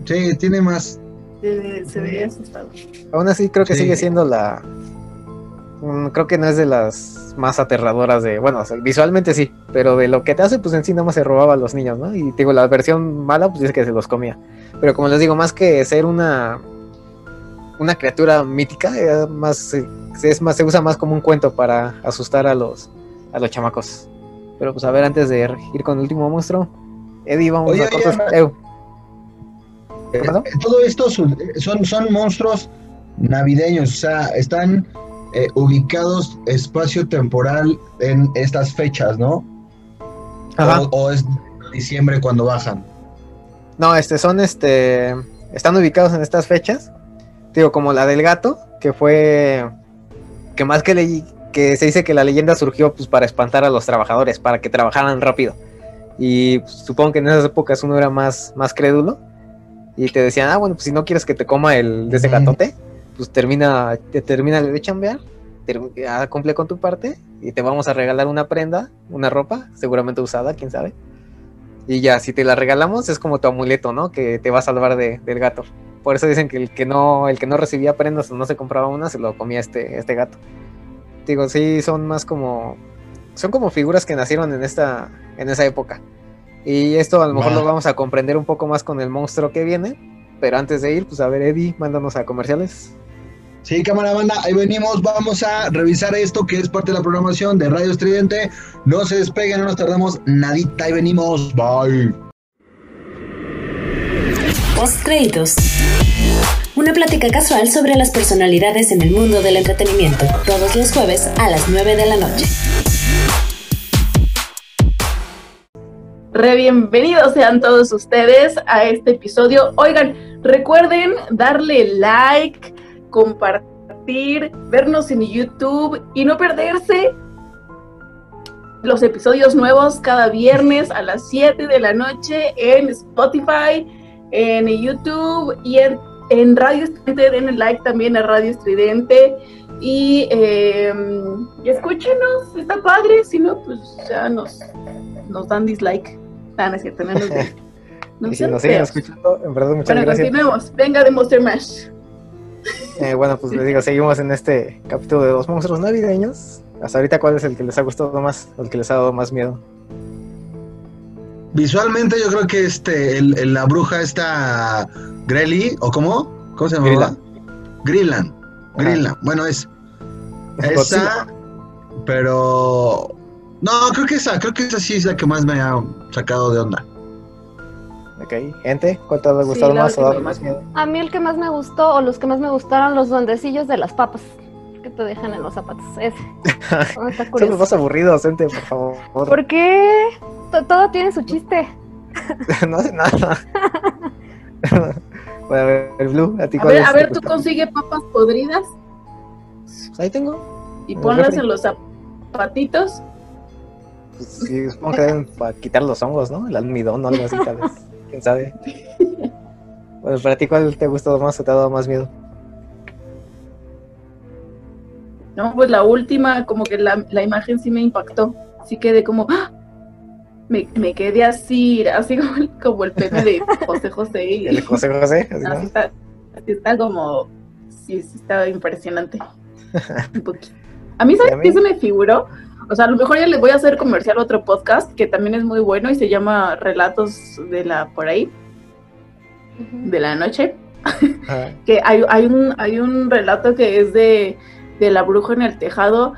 sí, tiene más. Se, se ve asustado. Aún así creo que Sí. sigue siendo la... mm, creo que no es de las más aterradoras de... Bueno, o sea, visualmente sí, pero de lo que te hace, pues en sí nada más se robaba a los niños, ¿no? Y digo, la versión mala, pues dice que se los comía. Pero como les digo, más que ser una... Una criatura mítica, eh, más, eh, es más, se usa más como un cuento para asustar a los, a los chamacos. Pero pues a ver, antes de ir con el último monstruo, Eddie, vamos Oye, a oye, Eh, eh, todo esto son, son, son monstruos navideños, o sea, están eh, ubicados espacio temporal en estas fechas, ¿no? Ajá. O, o es diciembre cuando bajan. No, este, son, este, están ubicados en estas fechas. Digo, como la del gato, que fue, que más que leí, que se dice que la leyenda surgió pues para espantar a los trabajadores, para que trabajaran rápido. Y pues, supongo que en esas épocas uno era más, más crédulo. Y te decían, ah, bueno, pues si no quieres que te coma el de ese gatote, pues termina, te termina de chambear, ya cumple con tu parte y te vamos a regalar una prenda, una ropa, seguramente usada, quién sabe. Y ya, si te la regalamos, es como tu amuleto, ¿no? Que te va a salvar de- del gato. Por eso dicen que el que no, el que no recibía prendas o no se compraba una, se lo comía este, este gato. Digo, sí, son más como. Son como figuras que nacieron en esta. en esa época. Y esto a lo mejor lo vamos a comprender un poco más con el monstruo que viene. Pero antes de ir, pues a ver, Eddie, mándanos a comerciales. Sí, cámara banda, ahí venimos, vamos a revisar esto que es parte de la programación de Radio Estridente. No se despeguen, no nos tardamos nadita, ahí venimos, bye. Post créditos. Una plática casual sobre las personalidades en el mundo del entretenimiento, todos los jueves a las 9 de la noche. Re bienvenidos sean todos ustedes a este episodio. Oigan, recuerden darle like, compartir, vernos en YouTube y no perderse los episodios nuevos cada viernes a las 7 de la noche en Spotify, en YouTube y en, en Radio Estridente. Denle like también a Radio Estridente. Y, eh, y escúchenos, está padre. Si no, pues ya nos, nos dan dislike. Ah, no es cierto, no nos. No y [LAUGHS] si nos siguen feos. escuchando, en verdad, muchas Bueno, gracias. continuemos. Venga de Monster Mash. Eh, bueno, pues les digo, seguimos en este capítulo de los monstruos navideños. Hasta ahorita, ¿cuál es el que les ha gustado más? O el que les ha dado más miedo. Visualmente yo creo que este, el, el- la bruja esta Grelly, ¿o cómo? ¿Cómo se llama? Greenland. Greenland. Bueno, es esa, pero no, creo que esa, creo que esa sí es la que más me ha sacado de onda. Ok, gente, ¿cuál te ha Sí, gustado la más o última dado más más. miedo? A mí el que más me gustó, o los que más me gustaron, los duendecillos de las papas. Que te dejan en los zapatos. Ese. Oh, Son los más aburridos, gente, por favor. ¿Por qué? To- Todo tiene su chiste. [LAUGHS] no hace nada. [LAUGHS] a ver, Blue, ¿a ti A cuál ver, es a te ver, tú consigue papas podridas Pues ahí tengo. y ponlas en los zapatitos. Pues, sí, supongo que deben para quitar los hongos, ¿no? El almidón o algo así, tal vez. [LAUGHS] ¿Quién sabe? Bueno, para ti, ¿cuál te ha gustado más o te ha dado más miedo? No, pues la última, como que la, la imagen sí me impactó. Sí quedé como, ¡ah! Me, me quedé así, así [LAUGHS] como el, como el pene de José José. Y, El José José. así, ¿no? así está, así está como, sí, sí está impresionante. Un poquito. A mí, ¿Y a ¿sabes qué se me figuró? O sea, a lo mejor ya le voy a hacer comercial otro podcast que también es muy bueno y se llama Relatos de la por ahí, de la noche. [LAUGHS] Que hay, hay, un, hay un relato que es de, de la bruja en el tejado.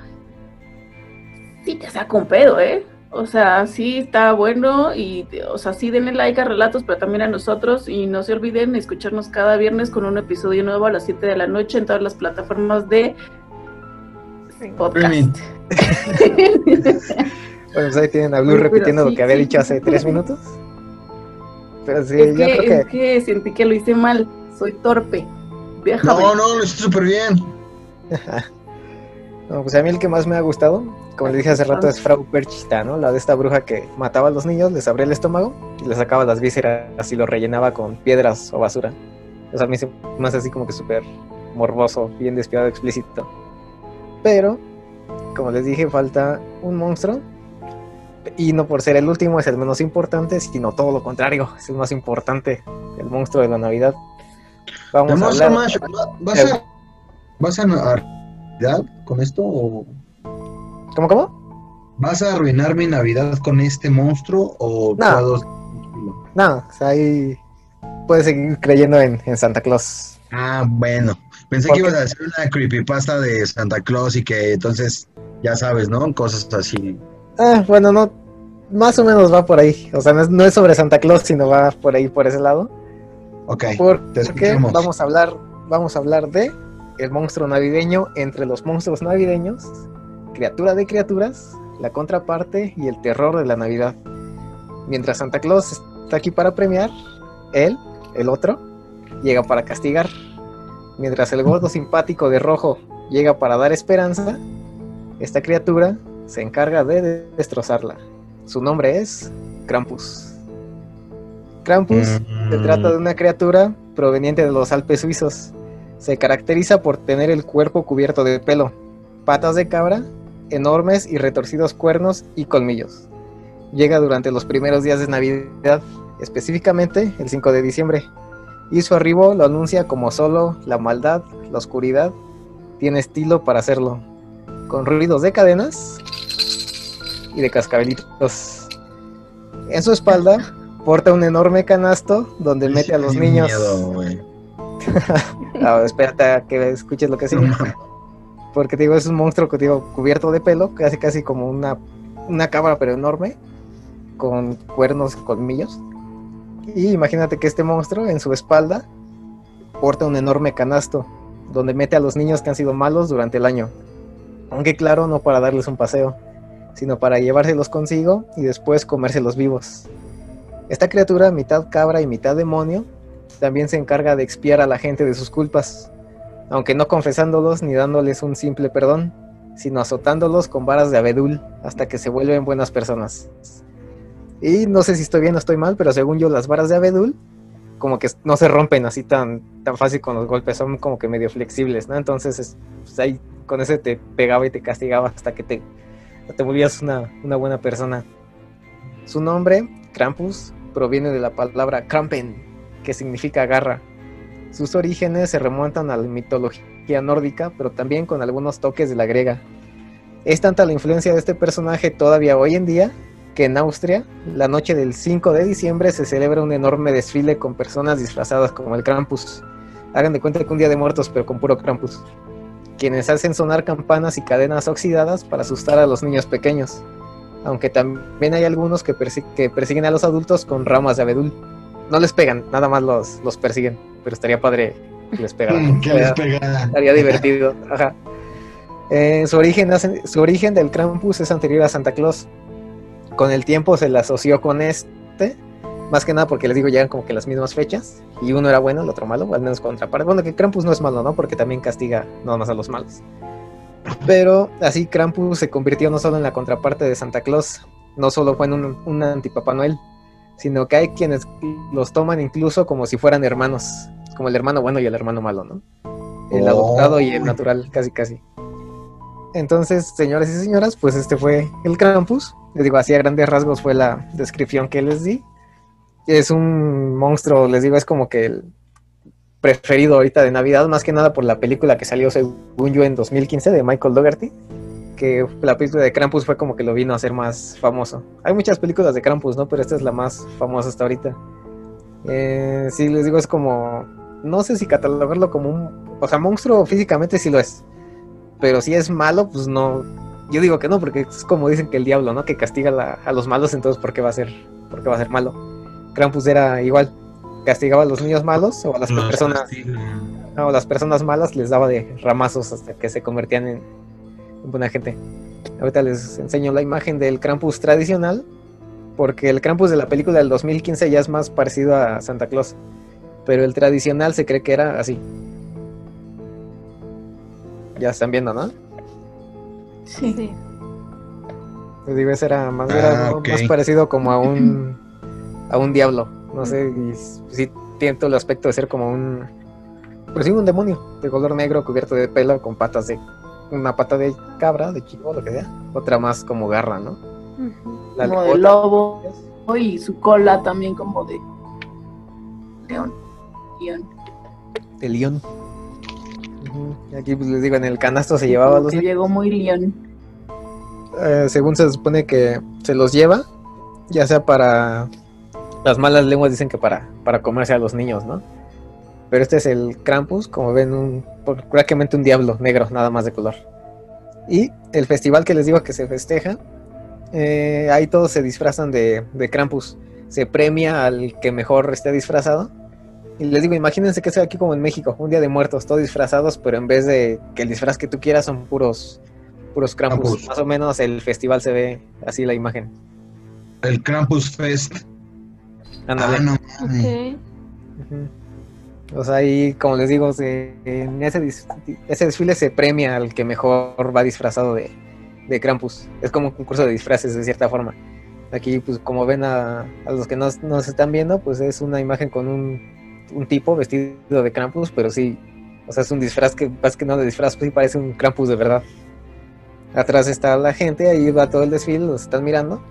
Sí te saca un pedo, ¿eh? O sea, sí está bueno y, o sea, sí denle like a relatos, pero también a nosotros y no se olviden escucharnos cada viernes con un episodio nuevo a las 7 de la noche en todas las plataformas de podcast. [LAUGHS] Bueno, pues ahí tienen a Blue pero repitiendo lo sí, que había sí. dicho hace tres minutos. Pero sí, es, yo que, creo es que. que sentí que lo hice mal, soy torpe. Déjame. No, no, lo hiciste súper bien. [LAUGHS] No, pues a mí el que más me ha gustado, como le dije hace rato, es Frau Perchita, ¿no? La de esta bruja que mataba a los niños, les abría el estómago y les sacaba las vísceras y lo rellenaba con piedras o basura. O sea, a mí se me hace así como que súper morboso, bien despiadado, explícito. Pero, como les dije, falta un monstruo. Y no por ser el último es el menos importante, sino todo lo contrario, es el más importante, el monstruo de la Navidad. Vamos a hablar. ¿va- ¿vas a, vas a Navidad con esto o ¿Cómo, cómo? vas a arruinar mi Navidad con este monstruo o No. puedo- No, o sea, ahí puedes seguir creyendo en, en Santa Claus. Ah, bueno. Pensé ¿Por que ibas a hacer una creepypasta de Santa Claus y que entonces, ya sabes, ¿no? Cosas así. Ah, bueno, no, más o menos va por ahí. O sea, no es, no es sobre Santa Claus, sino va por ahí, por ese lado. Ok, te Porque escuchamos. vamos a hablar, vamos a hablar de el monstruo navideño entre los monstruos navideños, criatura de criaturas, la contraparte y el terror de la Navidad. Mientras Santa Claus está aquí para premiar, él, el otro, llega para castigar. Mientras el gordo [LAUGHS] simpático de rojo llega para dar esperanza, esta criatura se encarga de destrozarla. Su nombre es Krampus. Krampus Mm. se trata de una criatura proveniente de los Alpes suizos. Se caracteriza por tener el cuerpo cubierto de pelo, patas de cabra, enormes y retorcidos cuernos y colmillos. Llega durante los primeros días de Navidad, específicamente el 5 de diciembre, y su arribo lo anuncia como solo la maldad, la oscuridad, tiene estilo para hacerlo, con ruidos de cadenas y de cascabelitos. En su espalda porta un enorme canasto donde mete a los niños. miedo, [LAUGHS] Ah, espérate a que escuches lo que sigue. [LAUGHS] Porque te digo, es un monstruo que digo, cubierto de pelo, casi casi como una, una cabra pero enorme, con cuernos, colmillos. Y imagínate que este monstruo en su espalda porta un enorme canasto, donde mete a los niños que han sido malos durante el año. Aunque claro, no para darles un paseo, sino para llevárselos consigo y después comérselos vivos. Esta criatura, mitad cabra y mitad demonio, también se encarga de expiar a la gente de sus culpas, aunque no confesándolos ni dándoles un simple perdón, sino azotándolos con varas de abedul hasta que se vuelven buenas personas. Y no sé si estoy bien o estoy mal, pero según yo las varas de abedul como que no se rompen así tan, tan fácil con los golpes, son como que medio flexibles, ¿no? Entonces es- pues ahí con ese te pegaba y te castigaba hasta que te, te volvías una, una buena persona. Su nombre, Krampus, proviene de la palabra Krampen, que significa garra. Sus orígenes se remontan a la mitología nórdica, pero también con algunos toques de la griega. Es tanta la influencia de este personaje todavía hoy en día que en Austria, la noche del 5 de diciembre se celebra un enorme desfile con personas disfrazadas como el Krampus. Hagan de cuenta que un día de muertos, pero con puro Krampus. Quienes hacen sonar campanas y cadenas oxidadas para asustar a los niños pequeños. Aunque también hay algunos que, persi- que persiguen a los adultos con ramas de abedul. No les pegan, nada más los, los persiguen. Pero estaría padre que les pegaran. [LAUGHS] ¿Qué les pega? Estaría divertido. Ajá. Eh, su, origen su origen del Krampus es anterior a Santa Claus. Con el tiempo se le asoció con este. Más que nada porque les digo, llegan como que las mismas fechas. Y uno era bueno, el otro malo, al menos contraparte. Bueno, que Krampus no es malo, ¿no? Porque también castiga nada más a los malos. Pero así Krampus se convirtió no solo en la contraparte de Santa Claus, no solo fue en un, un antipapá Noel, sino que hay quienes los toman incluso como si fueran hermanos, como el hermano bueno y el hermano malo, ¿no? El Oh. adoptado y el natural, casi casi. Entonces, señores y señoras, pues este fue el Krampus. Les digo, así a grandes rasgos fue la descripción que les di. Es un monstruo, les digo, es como que el preferido ahorita de Navidad, más que nada por la película que salió, según yo, en 2015 de Michael Dougherty. Que la película de Krampus fue como que lo vino a hacer más famoso. Hay muchas películas de Krampus, ¿no? Pero esta es la más famosa hasta ahorita. Eh, sí, les digo, es como. No sé si catalogarlo como un. O sea, monstruo físicamente sí lo es. Pero si es malo, pues no. Yo digo que no, porque es como dicen que el diablo, ¿no? Que castiga la- a los malos, entonces ¿por qué va a ser, por qué va a ser malo? Krampus era igual, castigaba a los niños malos o a las personas, castiga. o a las personas malas les daba de ramazos hasta que se convertían en buena gente. Ahorita les enseño la imagen del Krampus tradicional, porque el Krampus de la película del 2015 ya es más parecido a Santa Claus, pero el tradicional se cree que era así. Ya están viendo, ¿no? Sí. Sí. Les digo, ese era más, Ah, era más parecido como a [CLEARS THROAT] un a un diablo. No sé, y sí tiene todo el aspecto de ser como un pues sí, un demonio de color negro cubierto de pelo con patas de una pata de cabra, de chivo, lo que sea. Otra más como garra, ¿no? La como de lobo y su cola también como de león. León. de león. Aquí pues, les digo, en el canasto se llevaba los que llegó muy león. eh, según se supone que se los lleva, ya sea para las malas lenguas dicen que para, para comerse a los niños, ¿no? Pero este es el Krampus, como ven, un, prácticamente un diablo negro, nada más de color. Y el festival que les digo que se festeja, eh, ahí todos se disfrazan de, de Krampus. Se premia al que mejor esté disfrazado. Y les digo, imagínense que sea aquí como en México, un día de muertos, todos disfrazados, pero en vez de que el disfraz que tú quieras son puros, puros Krampus. Krampus. Más o menos el festival se ve así la imagen. El Krampus Fest. Ándale. Ah, no mames. Ok. Ujú. O sea, ahí, como les digo, en ese, desfile se premia al que mejor va disfrazado de, de Krampus. Es como un concurso de disfraces, de cierta forma. Aquí, pues, como ven a, a los que nos, nos están viendo, pues es una imagen con un, un tipo vestido de Krampus, pero sí, o sea, es un disfraz que, más que no de disfraz, pues sí parece un Krampus de verdad. Atrás está la gente, ahí va todo el desfile, los están mirando.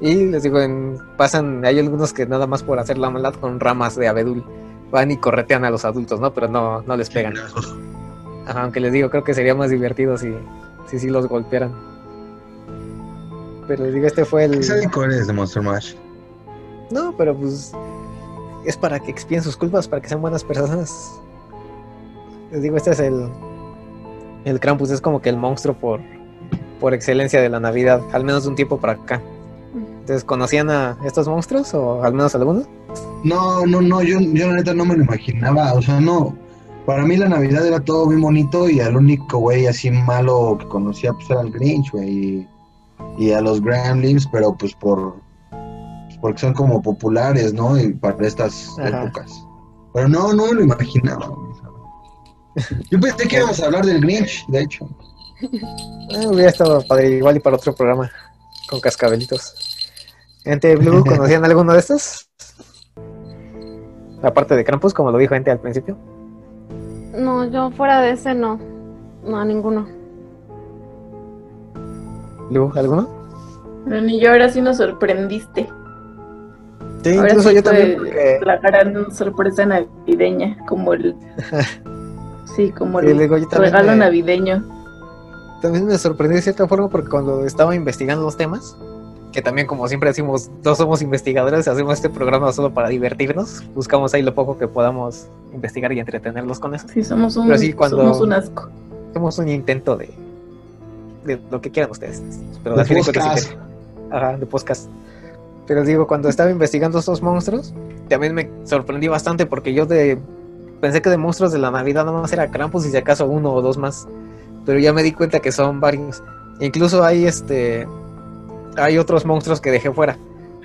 Y les digo, en- pasan, hay algunos que nada más por hacer la maldad con ramas de abedul van y corretean a los adultos, ¿no? Pero no, no les pegan. Ajá, aunque les digo, creo que sería más divertido si si, sí los golpearan. Pero les digo, este fue el... ¿Qué de Monster Mash? No, pero pues es para que expien sus culpas, para que sean buenas personas. Les digo, este es el... El Krampus es como que el monstruo por, por excelencia de la Navidad, al menos de un tiempo para acá. Entonces, ¿conocían a estos monstruos o al menos algunos? No, no, no, yo, yo la neta no me lo imaginaba, o sea, no. Para mí la Navidad era todo muy bonito y al único güey así malo que conocía pues era el Grinch, güey, y, y a los Gremlins, pero pues por pues, porque son como populares, ¿no? Y para estas Ajá. épocas. Pero no, no me lo imaginaba. Yo pensé que íbamos a hablar del Grinch, de hecho. Eh, hubiera estado padre, igual y para otro programa con cascabelitos. Gente Blue, ¿conocían alguno de estos? Aparte de Krampus, como lo dijo gente al principio. No, yo fuera de ese no. No, ninguno. Blue, ¿alguno? Pero ni yo ahora sí nos sorprendiste. Sí, Ahora incluso sí yo fue también, porque la gran sorpresa navideña, como el [LAUGHS] sí, como Sí, el digo, regalo me- navideño. también me sorprendió de cierta forma porque cuando estaba investigando los temas, que también como siempre decimos, no somos investigadores, hacemos este programa solo para divertirnos, buscamos ahí lo poco que podamos investigar y entretenerlos con eso. Sí, somos un, Pero sí, cuando- somos un asco. Hacemos un intento de, de lo que quieran ustedes. Pero De sí podcast. que- Ajá, de podcast. Pero digo, cuando estaba investigando estos monstruos, también me sorprendí bastante porque yo de pensé que de monstruos de la Navidad nada más era Krampus y si acaso uno o dos más. Pero ya me di cuenta que son varios. Incluso hay este hay otros monstruos que dejé fuera.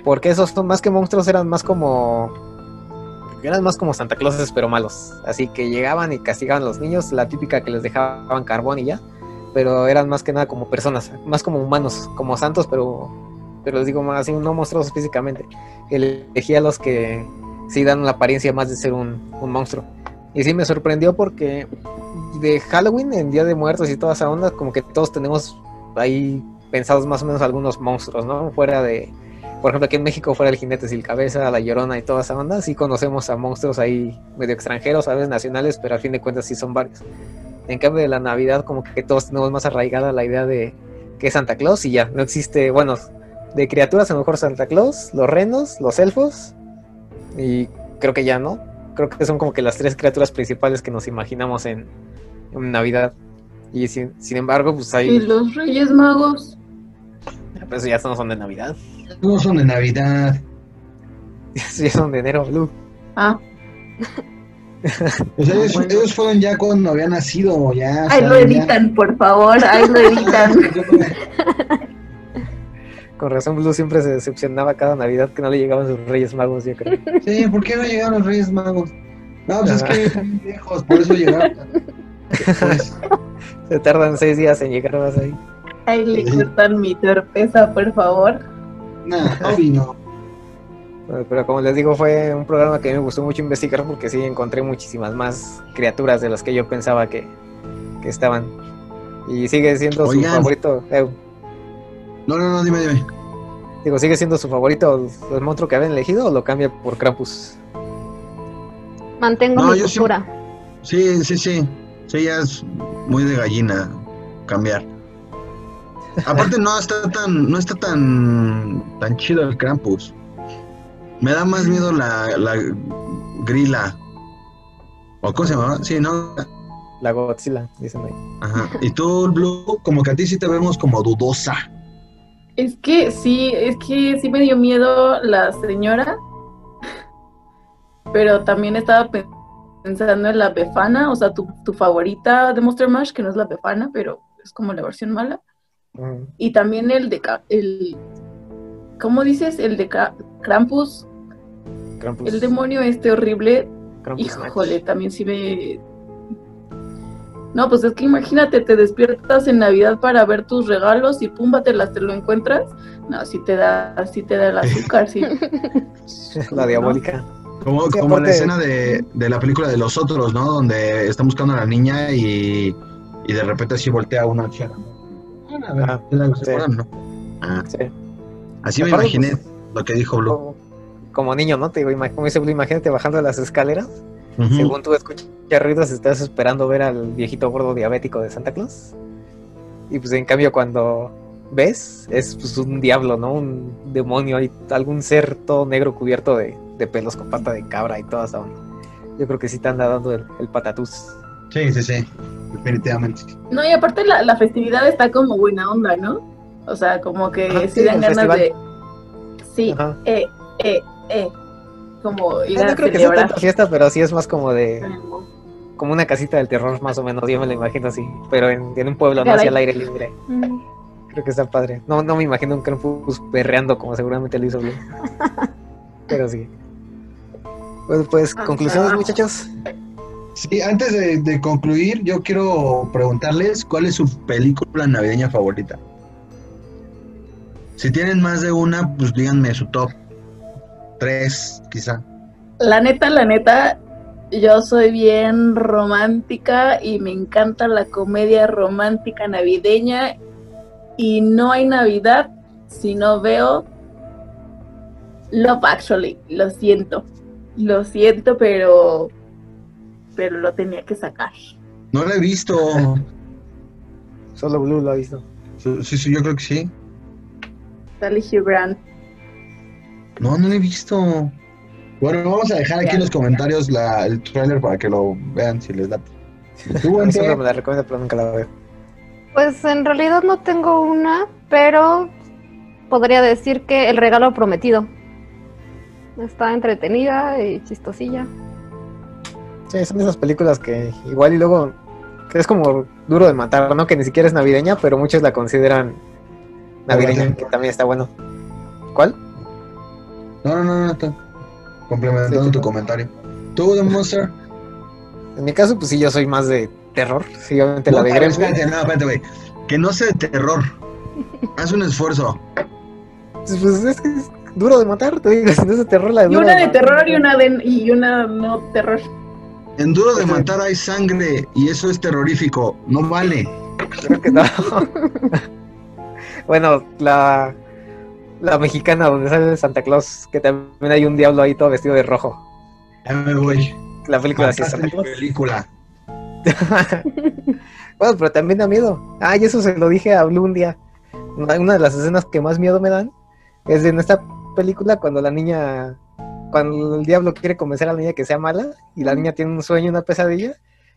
Porque esos son más que monstruos, eran más como eran más como Santa Clauses, pero malos. Así que llegaban y castigaban a los niños, la típica que les dejaban carbón y ya. Pero eran más que nada como personas, más como humanos, como santos, pero, pero les digo más así, no monstruosos físicamente. Elegí a los que sí dan la apariencia más de ser un, un monstruo. Y sí me sorprendió porque de Halloween, en Día de Muertos y toda esa onda, como que todos tenemos ahí pensados más o menos algunos monstruos, ¿no? Fuera de, por ejemplo, aquí en México fuera el jinete sin cabeza, la llorona y toda esa onda, sí conocemos a monstruos ahí medio extranjeros, a veces nacionales, pero al fin de cuentas sí son varios. En cambio de la Navidad, como que todos tenemos más arraigada la idea de que es Santa Claus y ya, no existe, bueno, de criaturas a lo mejor Santa Claus, los renos, los elfos y creo que ya no. Creo que son como que las tres criaturas principales que nos imaginamos en, Navidad. Y sin, embargo, pues Y hay... los Reyes Magos. [LAUGHS] Pero ya no son de Navidad. No son de Navidad. [LAUGHS] Sí, son de enero, Blue. Ah, O sea, ellos, bueno. ellos fueron ya cuando había nacido, ya. ahí lo ya. editan, por favor, ahí lo [LAUGHS] editan. Con razón, Blue siempre se decepcionaba cada Navidad que no le llegaban sus Reyes Magos, yo creo. Sí, ¿por qué no llegaron los Reyes Magos? No, pues es que son viejos, por eso llegaron. Pues, Se tardan seis días en llegar más ahí. Ahí le cortan mi torpeza, por favor. nada, no. Bueno, Pero como les digo, fue un programa que me gustó mucho investigar porque sí encontré muchísimas más criaturas de las que yo pensaba que, que estaban. Y sigue siendo su favorito. eh, No, no, no, dime, dime. digo, ¿sigue siendo su favorito el monstruo que habían elegido o lo cambia por Krampus? Mantengo No, mi postura. Sí, sí, sí. Sí, ya es muy de gallina cambiar. Aparte no está tan, no está tan, tan chido el Krampus. Me da más miedo la, la grila. ¿O cómo se llama? Sí, ¿no? La Godzilla, dicen ahí. Ajá. Y tú, Blue, como que a ti sí te vemos como dudosa. Es que sí, es que sí me dio miedo la señora, pero también estaba pe- pensando en la Befana, o sea, tu, tu favorita de Monster Mash, que no es la Befana, pero es como la versión mala. Mm, Y también el de, el, ¿cómo dices? El de Krampus, Krampus. el demonio este horrible, Krampus híjole, Match. también sí me... No, pues es que imagínate, te despiertas en Navidad para ver tus regalos y púmbatelas, te lo encuentras. No, sí te da, sí te da el azúcar, sí. [LAUGHS] La diabólica. Como, Sí, como la escena de, de la película de los otros, ¿no? Donde están buscando a la niña y, y de repente así voltea una chera. ¿No? A ver, Ah, ¿se la- se sí. acuerdan, no? Ah, Sí. así me Aparte, imaginé pues, lo que dijo Blue. como, como niño, ¿no? Te digo, como dice Blue, imagínate bajando las escaleras. Según tú escuchas ruidos, estás esperando ver al viejito gordo diabético de Santa Claus. Y pues en cambio cuando ves, es pues un diablo, ¿no? Un demonio, y algún ser todo negro cubierto de, de pelos con pata de cabra y toda esa onda. Yo creo que sí te anda dando el, el patatús. Sí, sí, sí, definitivamente. No, y aparte la, la festividad está como buena onda, ¿no? O sea, como que Ajá, sí sí, dan ganas festival. de... Sí, eh, eh, eh. Como ir Ah, a no creo que sea tanta fiesta, pero sí es más como de como una casita del terror más o menos, yo me lo imagino así, pero en, en un pueblo, no hacia el aire libre. Mm. Creo que está padre. No, no me imagino un Krampus perreando como seguramente lo hizo Blue. [LAUGHS] Pero sí. Bueno, pues, conclusiones, Ajá. muchachos. Sí, antes de, concluir, yo quiero preguntarles cuál es su película navideña favorita. Si tienen más de una, pues díganme su top. Tres, quizá. La neta, la neta, yo soy bien romántica y me encanta la comedia romántica navideña y no hay Navidad si no veo Love Actually. Lo siento, lo siento, pero pero lo tenía que sacar. No la he visto. Solo Blue lo ha visto. Sí, sí, yo creo que sí. Sale Hugh Grant. No, no la he visto. Bueno, vamos a dejar aquí en los comentarios la, el trailer para que lo vean si les da. Me la recomiendo, pero nunca la veo. Pues en realidad no tengo una, pero podría decir que El regalo prometido. Está entretenida y chistosilla. Sí, son de esas películas que igual y luego que es como duro de matar, ¿no? Que ni siquiera es navideña, pero muchos la consideran navideña, Bueno. que también está bueno. ¿Cuál? No, no, no, no. está Complementando Sí, tu comentario. Tú, The Monster. En mi caso, pues sí, yo soy más de terror. Sí, obviamente la No, de espérate, no, espérate, güey. Que no sea de terror. Haz un esfuerzo. Pues, pues, es que es duro de matar, te digo, [LAUGHS] si no es de terror la de Y una de matar. terror y una de y una no terror. En Duro de Matar hay sangre y eso es terrorífico. No vale. Creo que no. [LAUGHS] bueno, la, la mexicana donde sale Santa Claus, que también hay un diablo ahí todo vestido de rojo. Ya me voy. La película sí es Santa Fantástica Claus. película. [LAUGHS] bueno, pero también da miedo. Ah, y eso se lo dije a Blue un día. Una de las escenas que más miedo me dan es en esta película cuando la niña, cuando el diablo quiere convencer a la niña que sea mala y la niña tiene un sueño, una pesadilla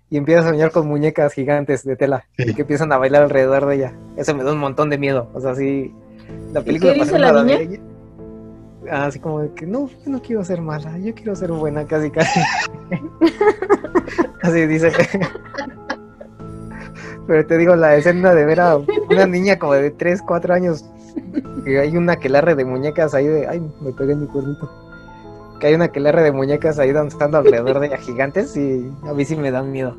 y empieza a soñar con muñecas gigantes de tela Sí. que empiezan a bailar alrededor de ella. Eso me da un montón de miedo. O sea, sí, la película qué dice la niña? Ah, Así como de que no, yo no quiero ser mala, yo quiero ser buena, casi casi. [LAUGHS] Así dice. Pero te digo, la escena de ver a una niña como de 3, 4 años, que hay una quelarre de muñecas ahí de. Ay, me pegué en mi cuernito. Que hay una quelarre de muñecas ahí danzando alrededor de ella gigantes y a mí sí me dan miedo.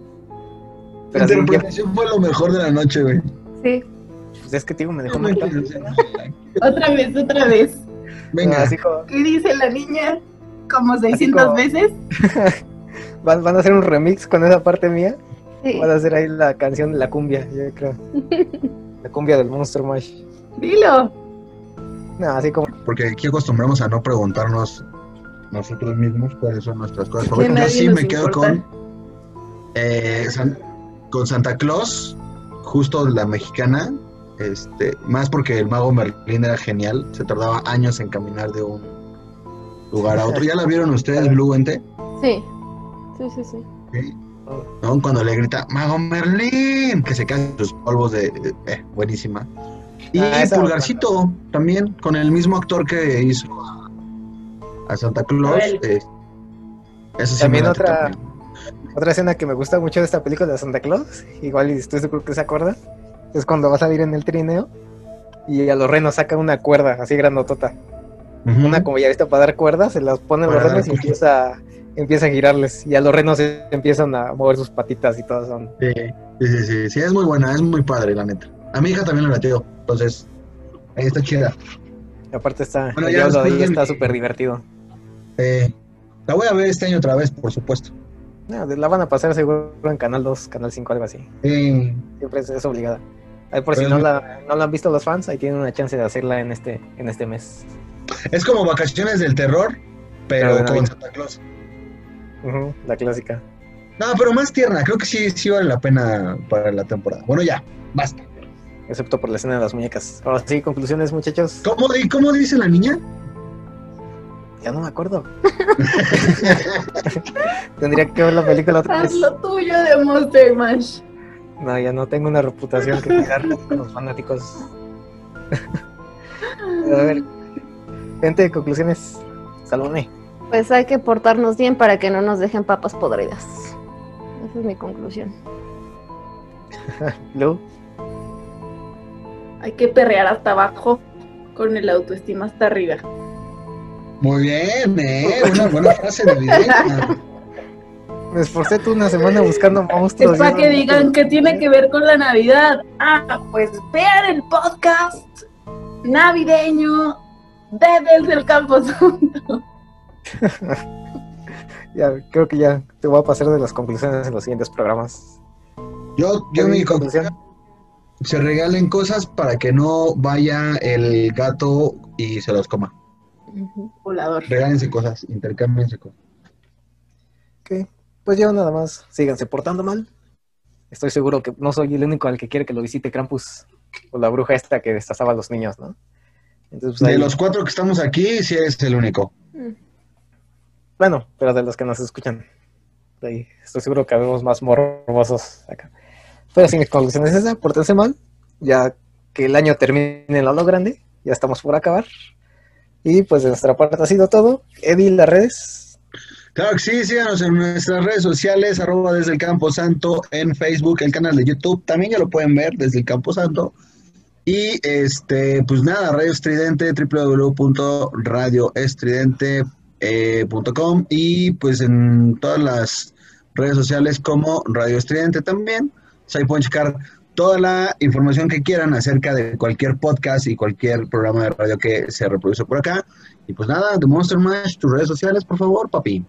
La Pero yo- interpretación fue lo mejor de la noche, güey. Sí. pues es que tío, me dejó No marcado. manches, Otra vez, otra vez. Venga, Así como, ¿Qué dice la niña? Como 600 como- veces. [LAUGHS] van, van a hacer un remix con esa parte mía. sí. Van a hacer ahí la canción de la cumbia, yo creo. [LAUGHS] La cumbia del Monster Mash. Dilo. No, así como. porque aquí acostumbramos a no preguntarnos nosotros mismos cuáles son nuestras cosas favoritas. Yo sí me quedo con, eh, San- con Santa Claus, justo la mexicana, este, más porque el mago Merlín era genial, se tardaba años en caminar de un lugar a otro. ¿Ya la vieron ustedes, Blue Ente? Sí. Sí, sí, sí. Sí. ¿No? Cuando le grita, Mago Merlín, que se caen sus polvos de... eh, buenísima. Y Ah, esa- Pulgarcito, también, con el mismo actor que hizo a, Santa Claus. Eh, sí También otra- también. Otra escena que me gusta mucho de esta película de Santa Claus, igual y estoy seguro que se acuerdan, es cuando va a salir en el trineo y a los renos saca una cuerda así grandotota. Ujú. Una como ya viste para dar cuerdas, se las pone a los Para dar renos y empieza, empieza a girarles. Y a los renos se- empiezan a mover sus patitas y todo son. Sí, sí, sí, sí, sí, es muy buena, es muy padre, la neta. A mi hija también le latió, entonces, ahí está chida. y aparte está, Bueno, el ya diablo ahí está súper divertido. Eh, la voy a ver este año otra vez, por supuesto. No, la van a pasar seguro en Canal 2, Canal 5, algo así. Siempre es, es obligada. Ahí por si no la, no la han visto los fans, ahí tienen una chance de hacerla en este, en este mes. es como vacaciones del terror, pero de con. Santa Claus. La clásica. No, pero más tierna, creo que sí, sí vale la pena para la temporada. Bueno, ya, basta. Excepto por la escena de las muñecas. Ahora sí, conclusiones, muchachos. ¿Cómo, cómo dice la niña? Ya no me acuerdo. [LAUGHS] Tendría que ver la película otra Haz vez. lo tuyo de Monster Mash. No, ya no tengo una reputación que cuidar con los fanáticos. [LAUGHS] A ver, gente, conclusiones. Salone. Pues hay que portarnos bien para que no nos dejen papas podridas. Esa es mi conclusión. Lu. Hay que perrear hasta abajo con el autoestima hasta arriba. Muy bien, ¿eh? Una buena frase de vida. [LAUGHS] Me esforcé tú una semana buscando monstruos. Es para que digan que tiene que ver con la Navidad. Ah, pues vean el podcast navideño de Desde el Campo Santo. [LAUGHS] Ya, creo que ya te voy a pasar de las conclusiones en los siguientes programas. Yo, yo Mi mi conclusión, se regalen cosas para que no vaya el gato y se los coma. Volador. Regálense cosas, intercámbiense cosas. Ok, pues ya nada más. Síganse portando mal. Estoy seguro que no soy el único al que quiere que lo visite Krampus o la bruja esta que destazaba a los niños, ¿no? Entonces, pues, De ahí- los cuatro que estamos aquí, sí eres el único. Bueno, pero de los que nos escuchan. Ahí estoy seguro que habemos más morbosos acá. Pero sí, mi conclusión es esa, pórtense mal. Ya que el año termine en lo grande, ya estamos por acabar. Y pues de nuestra parte ha sido todo. Eddie, las redes. Claro que sí, síganos en nuestras redes sociales, arroba desde el Campo Santo, en Facebook, el canal de YouTube, también ya lo pueden ver desde el Campo Santo. Y este, pues nada, Radio Estridente, www.radioestridente.com y pues en todas las redes sociales como Radio Estridente también. Pues ahí pueden checar toda la información que quieran acerca de cualquier podcast y cualquier programa de radio que se reproduce por acá. Y pues nada, The Monster Mash, tus redes sociales, por favor, papi.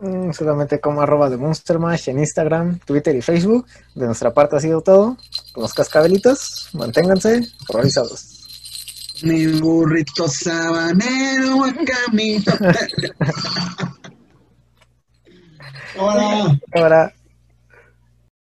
Mm, solamente como arroba de Monster Mash en Instagram, Twitter y Facebook. De nuestra parte ha sido todo. Con los cascabelitos, manténganse horrorizados. Mi burrito sabanero camino. Hola. Hola.